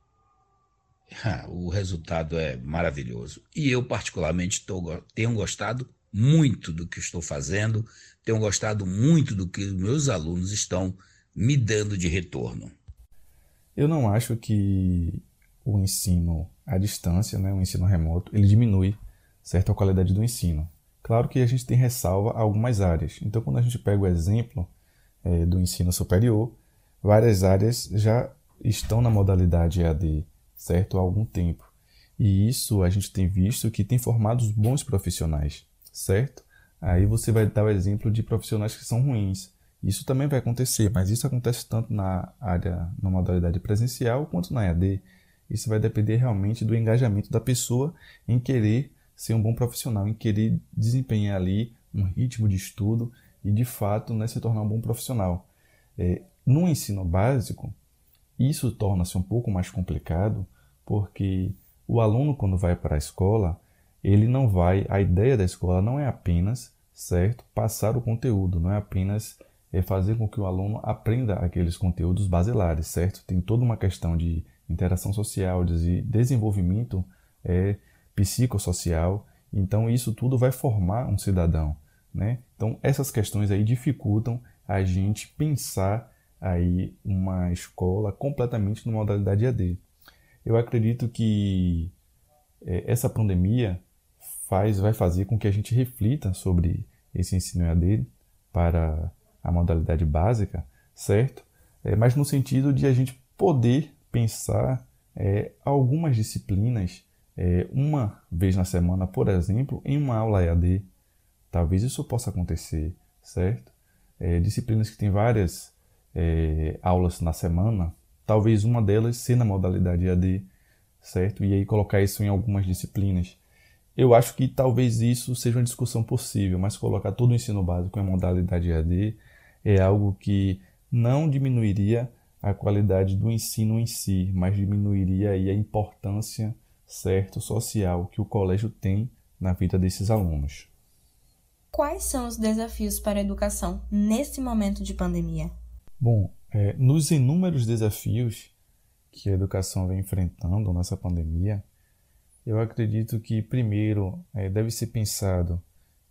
o resultado é maravilhoso. E eu, particularmente, tô, tenho gostado muito do que estou fazendo, tenho gostado muito do que meus alunos estão me dando de retorno. Eu não acho que o ensino à distância, né, o ensino remoto, ele diminui certo a qualidade do ensino. Claro que a gente tem ressalva a algumas áreas. Então, quando a gente pega o exemplo é, do ensino superior, várias áreas já estão na modalidade EAD, certo? Há algum tempo. E isso a gente tem visto que tem formado bons profissionais, certo? Aí você vai dar o exemplo de profissionais que são ruins. Isso também vai acontecer, mas isso acontece tanto na área, na modalidade presencial, quanto na EAD. Isso vai depender realmente do engajamento da pessoa em querer ser um bom profissional, em querer desempenhar ali um ritmo de estudo e de fato né, se tornar um bom profissional. É, no ensino básico, isso torna-se um pouco mais complicado porque o aluno, quando vai para a escola, ele não vai. A ideia da escola não é apenas, certo, passar o conteúdo, não é apenas é fazer com que o aluno aprenda aqueles conteúdos basilares, certo? Tem toda uma questão de interação social, de desenvolvimento é, psicossocial. Então, isso tudo vai formar um cidadão. Né? Então, essas questões aí dificultam a gente pensar aí uma escola completamente na modalidade AD. Eu acredito que é, essa pandemia faz, vai fazer com que a gente reflita sobre esse ensino EAD para a modalidade básica, certo? É, mas no sentido de a gente poder pensar é, algumas disciplinas é, uma vez na semana, por exemplo, em uma aula EAD, Talvez isso possa acontecer, certo? É, disciplinas que têm várias é, aulas na semana, talvez uma delas ser na modalidade AD, certo? E aí colocar isso em algumas disciplinas. Eu acho que talvez isso seja uma discussão possível, mas colocar todo o ensino básico em modalidade AD é algo que não diminuiria a qualidade do ensino em si, mas diminuiria aí a importância certo social que o colégio tem na vida desses alunos. Quais são os desafios para a educação nesse momento de pandemia? Bom, é, nos inúmeros desafios que a educação vem enfrentando nessa pandemia, eu acredito que, primeiro, é, deve ser pensado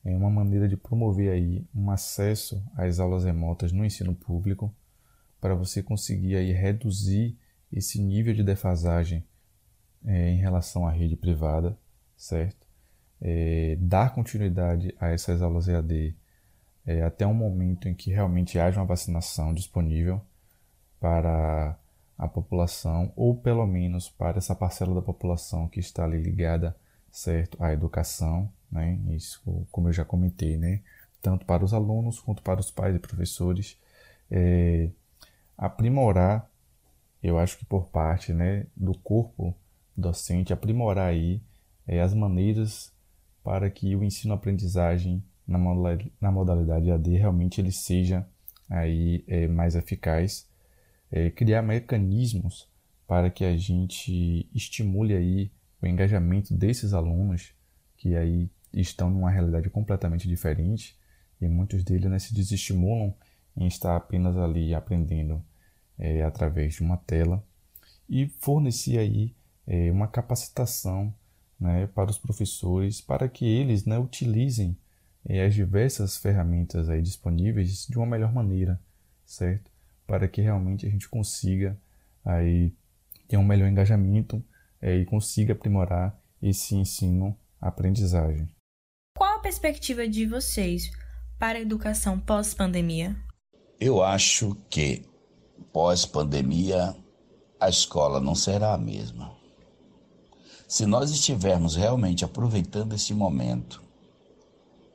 em uma maneira de promover aí um acesso às aulas remotas no ensino público, para você conseguir aí reduzir esse nível de defasagem é, em relação à rede privada, certo? É, dar continuidade a essas aulas EAD é, até um momento em que realmente haja uma vacinação disponível para a população, ou pelo menos para essa parcela da população que está ali ligada certo, à educação, né? isso como eu já comentei, né? tanto para os alunos quanto para os pais e professores, é, aprimorar, eu acho que por parte né, do corpo docente, aprimorar aí é, as maneiras para que o ensino-aprendizagem na modalidade AD realmente ele seja aí é, mais eficaz, é, criar mecanismos para que a gente estimule aí o engajamento desses alunos que aí estão numa realidade completamente diferente e muitos deles né, se desestimulam em estar apenas ali aprendendo é, através de uma tela e fornecer aí é, uma capacitação né, para os professores, para que eles né, utilizem eh, as diversas ferramentas aí disponíveis de uma melhor maneira, certo? Para que realmente a gente consiga aí ter um melhor engajamento eh, e consiga aprimorar esse ensino-aprendizagem. Qual a perspectiva de vocês para a educação pós-pandemia? Eu acho que pós-pandemia, a escola não será a mesma. Se nós estivermos realmente aproveitando esse momento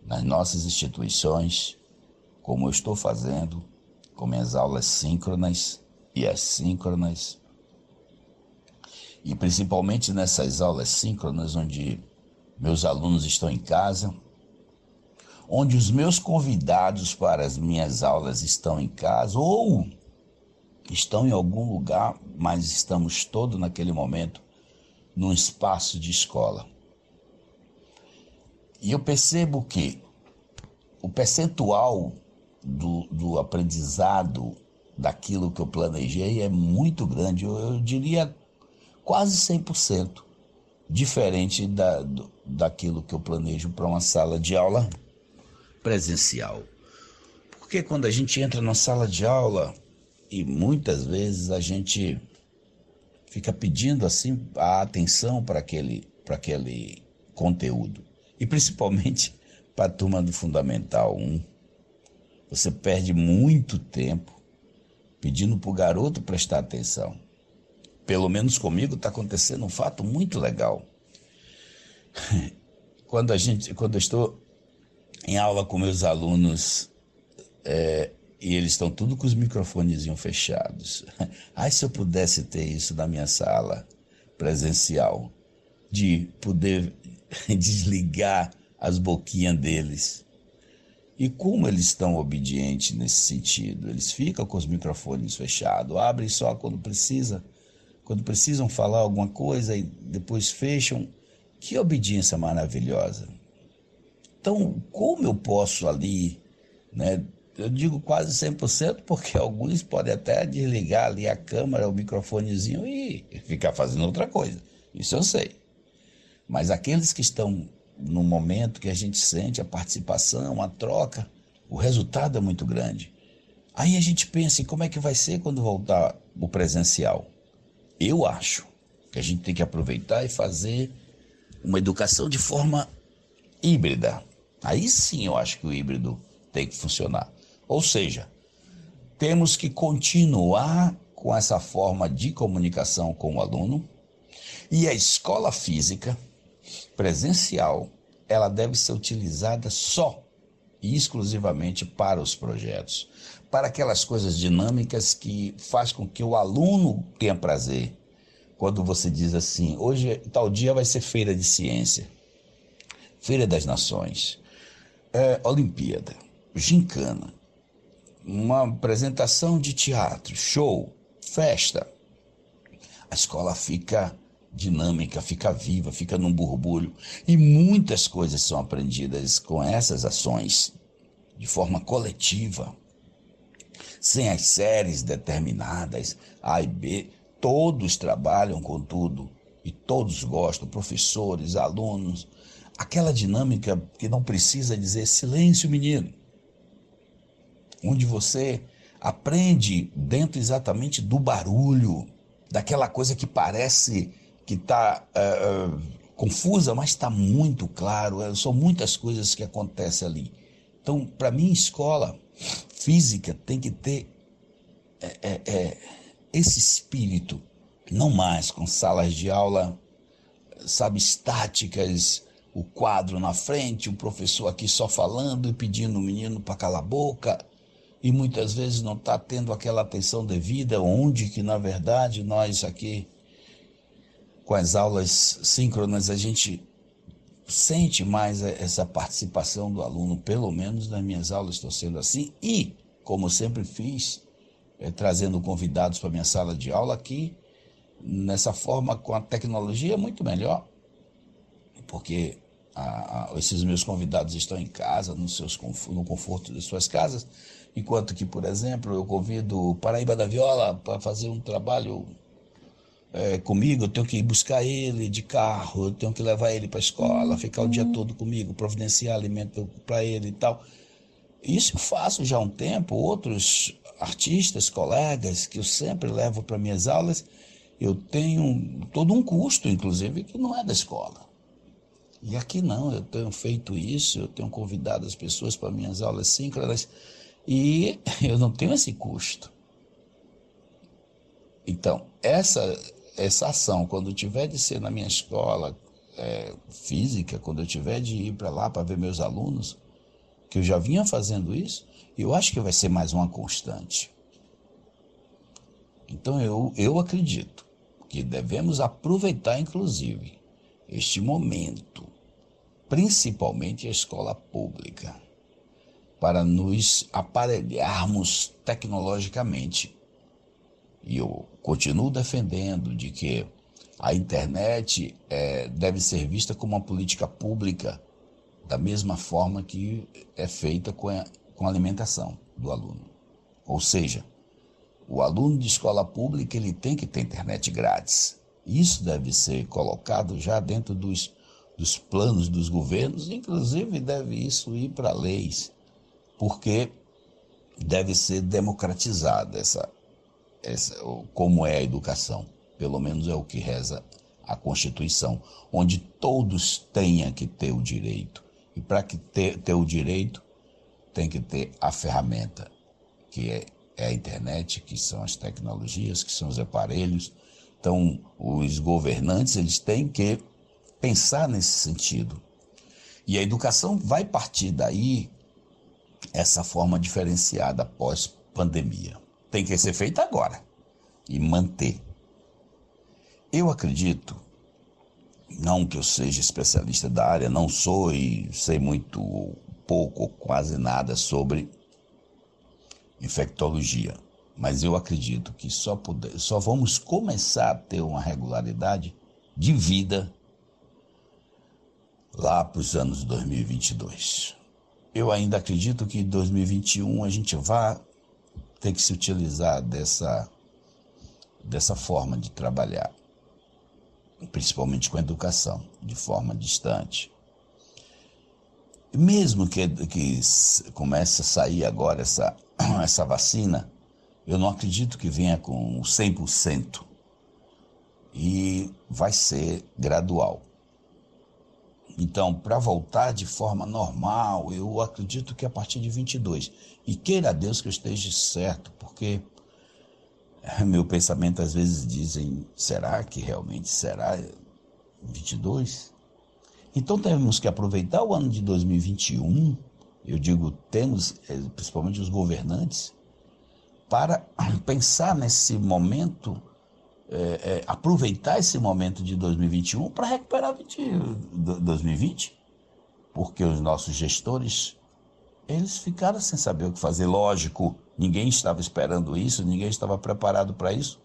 nas nossas instituições, como eu estou fazendo, com minhas aulas síncronas e assíncronas, e principalmente nessas aulas síncronas onde meus alunos estão em casa, onde os meus convidados para as minhas aulas estão em casa ou estão em algum lugar, mas estamos todos naquele momento num espaço de escola. E eu percebo que o percentual do, do aprendizado daquilo que eu planejei é muito grande, eu, eu diria quase 100%, diferente da, do, daquilo que eu planejo para uma sala de aula presencial. Porque quando a gente entra na sala de aula, e muitas vezes a gente fica pedindo assim a atenção para aquele, para aquele conteúdo. E principalmente para a turma do Fundamental 1. Você perde muito tempo pedindo para o garoto prestar atenção. Pelo menos comigo está acontecendo um fato muito legal. Quando a gente, quando eu estou em aula com meus alunos é, e eles estão tudo com os microfones fechados. Ai, se eu pudesse ter isso na minha sala presencial, de poder desligar as boquinhas deles. E como eles estão obedientes nesse sentido? Eles ficam com os microfones fechados, abrem só quando precisa, quando precisam falar alguma coisa e depois fecham. Que obediência maravilhosa! Então, como eu posso ali, né, eu digo quase 100%, porque alguns podem até desligar ali a câmera, o microfonezinho e ficar fazendo outra coisa. Isso eu sei. Mas aqueles que estão no momento que a gente sente a participação, a troca, o resultado é muito grande. Aí a gente pensa em como é que vai ser quando voltar o presencial. Eu acho que a gente tem que aproveitar e fazer uma educação de forma híbrida. Aí sim eu acho que o híbrido tem que funcionar. Ou seja, temos que continuar com essa forma de comunicação com o aluno e a escola física presencial, ela deve ser utilizada só e exclusivamente para os projetos, para aquelas coisas dinâmicas que faz com que o aluno tenha prazer. Quando você diz assim, hoje tal dia vai ser feira de ciência, feira das nações, é, Olimpíada, gincana, uma apresentação de teatro, show, festa, a escola fica dinâmica, fica viva, fica num burbulho. E muitas coisas são aprendidas com essas ações, de forma coletiva. Sem as séries determinadas, A e B, todos trabalham com tudo e todos gostam, professores, alunos. Aquela dinâmica que não precisa dizer silêncio, menino onde você aprende dentro exatamente do barulho, daquela coisa que parece que está uh, eh, eh, confusa, mas está muito claro. Eh, são muitas coisas que acontecem ali. Então, para mim, escola física tem que ter é, é, é, esse espírito, não mais com salas de aula, sabe, estáticas, o quadro na frente, o professor aqui só falando e pedindo o menino para calar a boca e muitas vezes não está tendo aquela atenção devida, onde que na verdade nós aqui, com as aulas síncronas, a gente sente mais essa participação do aluno, pelo menos nas minhas aulas estou sendo assim, e, como sempre fiz, é, trazendo convidados para minha sala de aula aqui, nessa forma com a tecnologia, muito melhor, porque a, a, esses meus convidados estão em casa, no, seus, no conforto de suas casas, Enquanto que, por exemplo, eu convido o Paraíba da Viola para fazer um trabalho é, comigo, eu tenho que ir buscar ele de carro, eu tenho que levar ele para a escola, ficar o dia todo comigo, providenciar alimento para ele e tal. Isso eu faço já há um tempo. Outros artistas, colegas, que eu sempre levo para minhas aulas, eu tenho todo um custo, inclusive, que não é da escola. E aqui não, eu tenho feito isso, eu tenho convidado as pessoas para minhas aulas síncronas e eu não tenho esse custo. Então, essa, essa ação, quando tiver de ser na minha escola é, física, quando eu tiver de ir para lá para ver meus alunos, que eu já vinha fazendo isso, eu acho que vai ser mais uma constante. Então eu, eu acredito que devemos aproveitar, inclusive, este momento, principalmente a escola pública, para nos aparelharmos tecnologicamente. E eu continuo defendendo de que a internet é, deve ser vista como uma política pública, da mesma forma que é feita com a, com a alimentação do aluno. Ou seja, o aluno de escola pública ele tem que ter internet grátis. Isso deve ser colocado já dentro dos, dos planos dos governos, inclusive deve isso ir para leis, porque deve ser democratizada essa, essa, como é a educação. Pelo menos é o que reza a Constituição, onde todos tenham que ter o direito. E para que ter, ter o direito, tem que ter a ferramenta, que é é a internet, que são as tecnologias, que são os aparelhos. Então, os governantes eles têm que pensar nesse sentido. E a educação vai partir daí essa forma diferenciada pós pandemia. Tem que ser feita agora e manter. Eu acredito, não que eu seja especialista da área, não sou e sei muito pouco, quase nada sobre infectologia. Mas eu acredito que só, só vamos começar a ter uma regularidade de vida lá para os anos 2022. Eu ainda acredito que em 2021 a gente vai ter que se utilizar dessa, dessa forma de trabalhar, principalmente com a educação, de forma distante. Mesmo que, que comece a sair agora essa essa vacina, eu não acredito que venha com 100%. E vai ser gradual. Então, para voltar de forma normal, eu acredito que a partir de 22. E queira Deus que eu esteja certo, porque meu pensamento às vezes dizem, será que realmente será 22? Então temos que aproveitar o ano de 2021 eu digo temos, eh, principalmente os governantes, para pensar nesse momento, é, é, aproveitar esse momento de 2021 para recuperar 20, 2020, porque os nossos gestores eles ficaram sem saber o que fazer. Lógico, ninguém estava esperando isso, ninguém estava preparado para isso,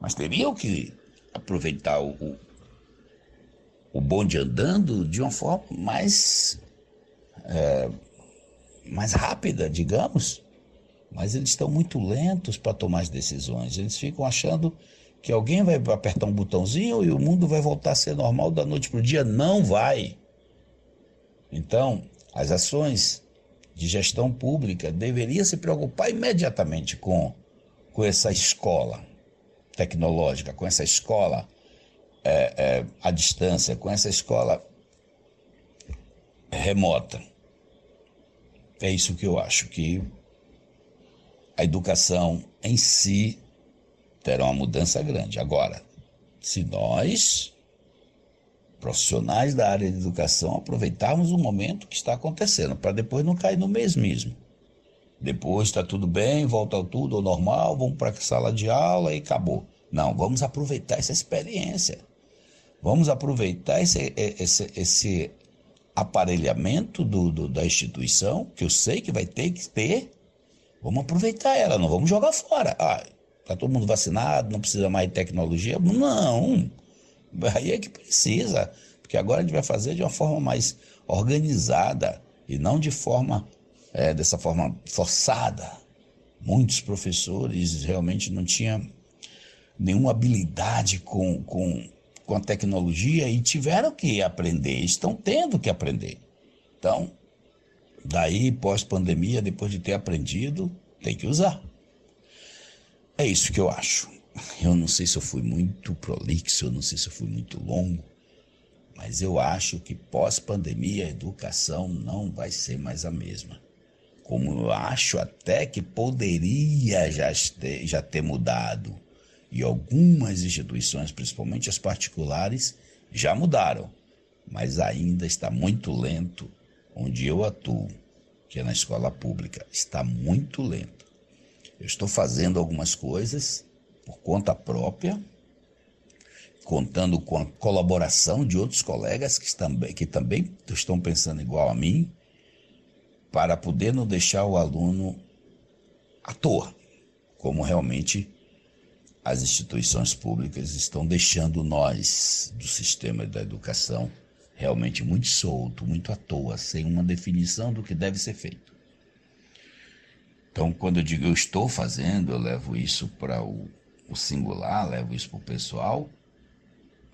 mas teriam que aproveitar o, o, o bonde andando de uma forma mais é, mais rápida, digamos, mas eles estão muito lentos para tomar as decisões. Eles ficam achando que alguém vai apertar um botãozinho e o mundo vai voltar a ser normal da noite para o dia. Não vai. Então, as ações de gestão pública deveriam se preocupar imediatamente com, com essa escola tecnológica, com essa escola é, é, à distância, com essa escola remota. É isso que eu acho, que a educação em si terá uma mudança grande. Agora, se nós, profissionais da área de educação, aproveitarmos o momento que está acontecendo, para depois não cair no mesmismo. Depois está tudo bem, volta tudo ao normal, vamos para a sala de aula e acabou. Não, vamos aproveitar essa experiência. Vamos aproveitar esse, esse, esse aparelhamento do, do, da instituição, que eu sei que vai ter que ter, vamos aproveitar ela, não vamos jogar fora. Ah, tá todo mundo vacinado, não precisa mais de tecnologia. Não, aí é que precisa, porque agora a gente vai fazer de uma forma mais organizada e não de forma, é, dessa forma forçada. Muitos professores realmente não tinham nenhuma habilidade com, com com a tecnologia e tiveram que aprender, estão tendo que aprender. Então, daí, pós-pandemia, depois de ter aprendido, tem que usar. É isso que eu acho. Eu não sei se eu fui muito prolixo, eu não sei se eu fui muito longo, mas eu acho que pós-pandemia a educação não vai ser mais a mesma. Como eu acho até que poderia já ter, já ter mudado E algumas instituições, principalmente as particulares, já mudaram, mas ainda está muito lento onde eu atuo, que é na escola pública. Está muito lento. Eu estou fazendo algumas coisas por conta própria, contando com a colaboração de outros colegas que também, que também estão pensando igual a mim, para poder não deixar o aluno à toa, como realmente as instituições públicas estão deixando nós do sistema da educação realmente muito solto, muito à toa, sem uma definição do que deve ser feito. Então, quando eu digo eu estou fazendo, eu levo isso para o, o, singular, levo isso para o pessoal,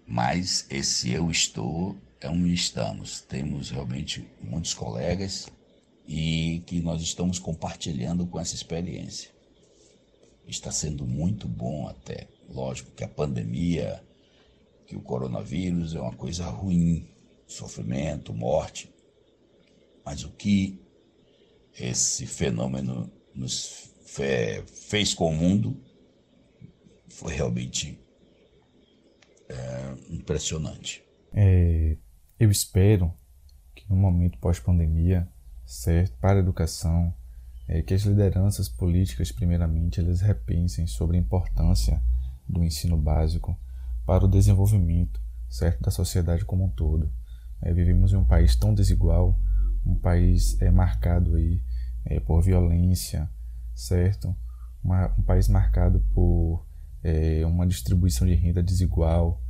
mas esse eu estou é um estamos. Temos realmente muitos colegas e que nós estamos compartilhando com essa experiência. Está sendo muito bom até. Lógico que a pandemia, que o coronavírus é uma coisa ruim, sofrimento, morte. Mas o que esse fenômeno nos fez com o mundo foi realmente é, impressionante. É, eu espero que no momento pós-pandemia, certo, para a educação, é que as lideranças políticas, primeiramente, elas repensem sobre a importância do ensino básico para o desenvolvimento, certo, da sociedade como um todo. É, vivemos em um país tão desigual, um país é, marcado aí é, por violência, certo? Uma, um país marcado por é, uma distribuição de renda desigual,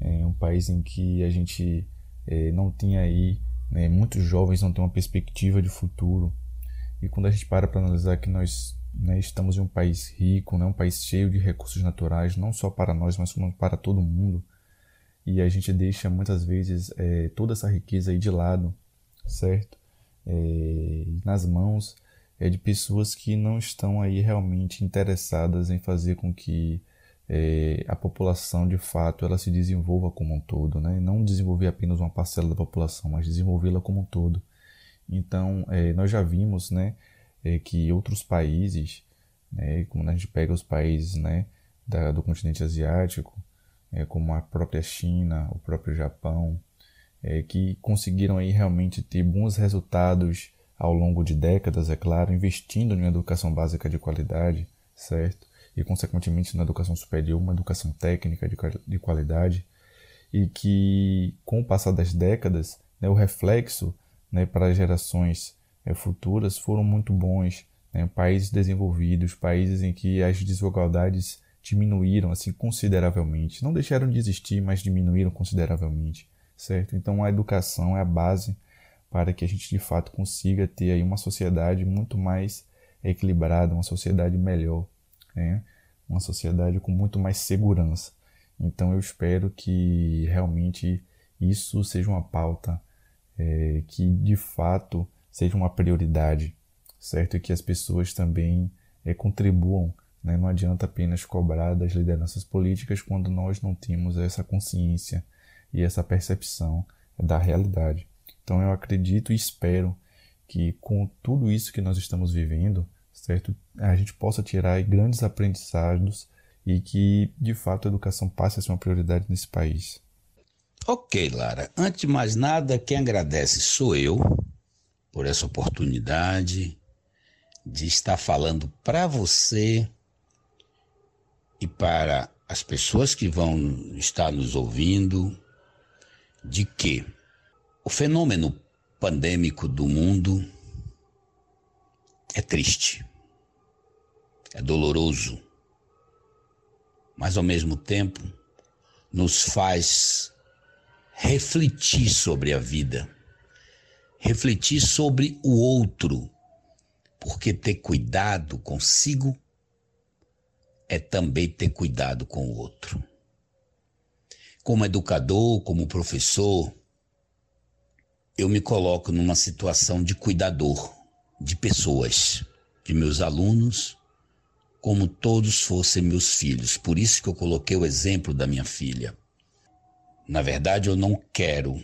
é, um país em que a gente é, não tem aí, né, muitos jovens não têm uma perspectiva de futuro, e quando a gente para para analisar que nós né, estamos em um país rico, né, um país cheio de recursos naturais, não só para nós, mas para todo mundo, e a gente deixa muitas vezes é, toda essa riqueza aí de lado, certo? É, nas mãos é, de pessoas que não estão aí realmente interessadas em fazer com que é, a população de fato ela se desenvolva como um todo, né? Não desenvolver apenas uma parcela da população, mas desenvolvê-la como um todo. Então, é, nós já vimos né, é, que outros países, né, como a gente pega os países né, da, do continente asiático, é, como a própria China, o próprio Japão, é, que conseguiram aí realmente ter bons resultados ao longo de décadas, é claro, investindo em educação básica de qualidade, certo? E, consequentemente, na educação superior, uma educação técnica de, de qualidade, e que, com o passar das décadas, né, o reflexo né, para as gerações é, futuras foram muito bons. Né? Países desenvolvidos, países em que as desigualdades diminuíram assim consideravelmente. Não deixaram de existir, mas diminuíram consideravelmente, certo? Então a educação é a base para que a gente de fato consiga ter aí uma sociedade muito mais equilibrada, uma sociedade melhor, né? uma sociedade com muito mais segurança. Então eu espero que realmente isso seja uma pauta é, que de fato seja uma prioridade, certo? E que as pessoas também é, contribuam. Né? Não adianta apenas cobrar das lideranças políticas quando nós não temos essa consciência e essa percepção da realidade. Então eu acredito e espero que com tudo isso que nós estamos vivendo, certo, a gente possa tirar grandes aprendizados e que de fato a educação passe a ser uma prioridade nesse país. Ok, Lara. Antes de mais nada, quem agradece sou eu por essa oportunidade de estar falando para você e para as pessoas que vão estar nos ouvindo de que o fenômeno pandêmico do mundo é triste, é doloroso, mas ao mesmo tempo nos faz refletir sobre a vida, refletir sobre o outro, porque ter cuidado consigo é também ter cuidado com o outro. Como educador, como professor, eu me coloco numa situação de cuidador de pessoas, de meus alunos, como todos fossem meus filhos. Por isso que eu coloquei o exemplo da minha filha. Na verdade, eu não quero,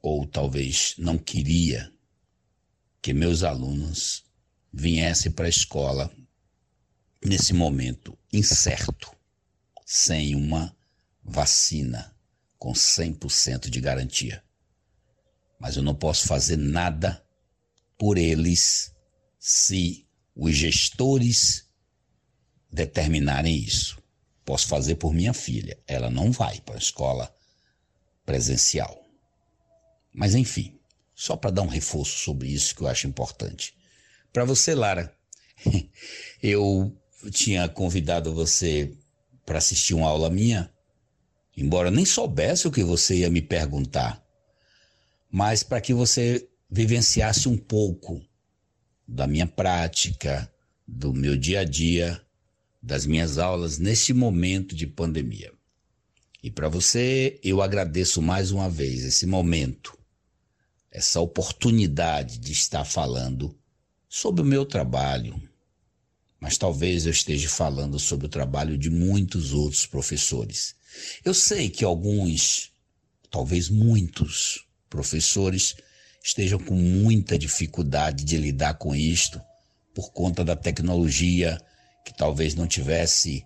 ou talvez não queria, que meus alunos viessem para a escola nesse momento incerto, sem uma vacina com 100% de garantia. Mas eu não posso fazer nada por eles se os gestores determinarem isso. Posso fazer por minha filha. Ela não vai para a escola presencial. Mas enfim, só para dar um reforço sobre isso que eu acho importante. Para você, Lara, eu tinha convidado você para assistir uma aula minha, embora nem soubesse o que você ia me perguntar, mas para que você vivenciasse um pouco da minha prática, do meu dia a dia, das minhas aulas neste momento de pandemia. E para você, eu agradeço mais uma vez esse momento, essa oportunidade de estar falando sobre o meu trabalho, mas talvez eu esteja falando sobre o trabalho de muitos outros professores. Eu sei que alguns, talvez muitos professores, estejam com muita dificuldade de lidar com isto por conta da tecnologia, que talvez não tivesse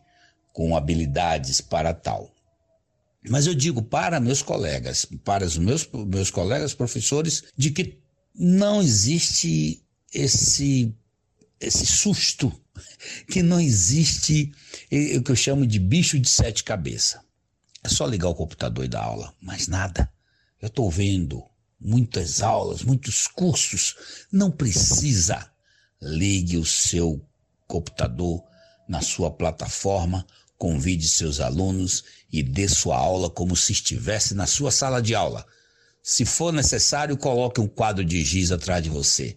com habilidades para tal. Mas eu digo para meus colegas, para os meus, meus colegas professores, de que não existe esse, esse susto, que não existe o que eu chamo de bicho de sete cabeças. É só ligar o computador e dar aula, mais nada. Eu estou vendo muitas aulas, muitos cursos. Não precisa. Ligue o seu computador na sua plataforma, convide seus alunos e dê sua aula como se estivesse na sua sala de aula. Se for necessário, coloque um quadro de giz atrás de você.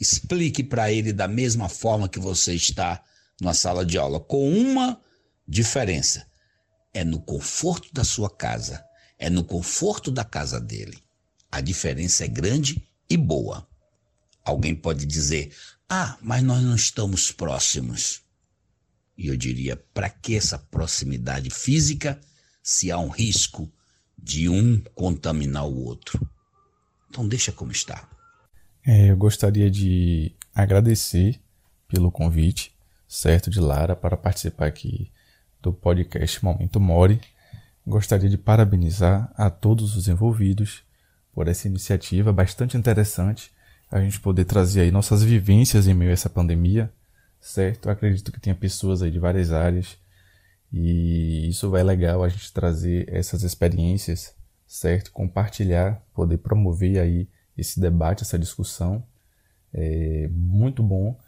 Explique para ele da mesma forma que você está na sala de aula, com uma diferença: é no conforto da sua casa, é no conforto da casa dele. A diferença é grande e boa. Alguém pode dizer: ah, mas nós não estamos próximos. E eu diria: para que essa proximidade física se há um risco de um contaminar o outro? Então, deixa como está. É, eu gostaria de agradecer pelo convite, certo, de Lara, para participar aqui do podcast Momento More. Gostaria de parabenizar a todos os envolvidos por essa iniciativa bastante interessante, a gente poder trazer aí nossas vivências em meio a essa pandemia, certo? Eu acredito que tenha pessoas aí de várias áreas e isso vai legal a gente trazer essas experiências, certo? Compartilhar, poder promover aí esse debate, essa discussão. É muito bom.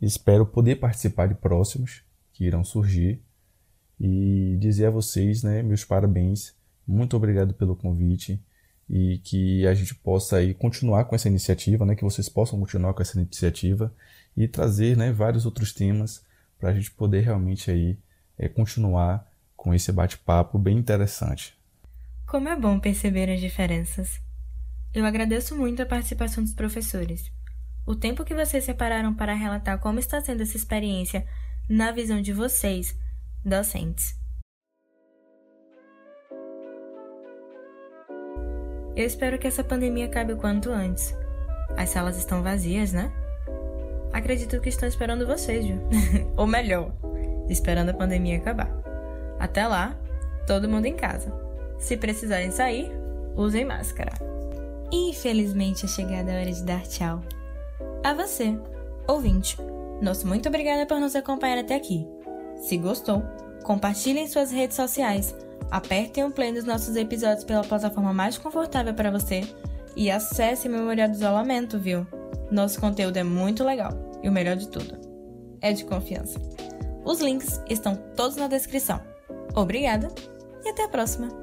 Espero poder participar de próximos que irão surgir e dizer a vocês, né, meus parabéns. Muito obrigado pelo convite e que a gente possa aí continuar com essa iniciativa, né, que vocês possam continuar com essa iniciativa e trazer né, vários outros temas para a gente poder realmente aí é, continuar com esse bate-papo bem interessante. Como é bom perceber as diferenças. Eu agradeço muito a participação dos professores. O tempo que vocês separaram para relatar como está sendo essa experiência na visão de vocês, docentes. Eu espero que essa pandemia acabe o quanto antes. As salas estão vazias, né? Acredito que estão esperando vocês, viu? Ou melhor, esperando a pandemia acabar. Até lá, todo mundo em casa. Se precisarem sair, usem máscara. Infelizmente é chegada a hora de dar tchau. A você, ouvinte, nosso muito obrigada por nos acompanhar até aqui. Se gostou, compartilhe em suas redes sociais, apertem o play nos nossos episódios pela plataforma mais confortável para você e acesse o Memorial do Isolamento, viu? Nosso conteúdo é muito legal e o melhor de tudo, é de confiança. Os links estão todos na descrição. Obrigada e até a próxima!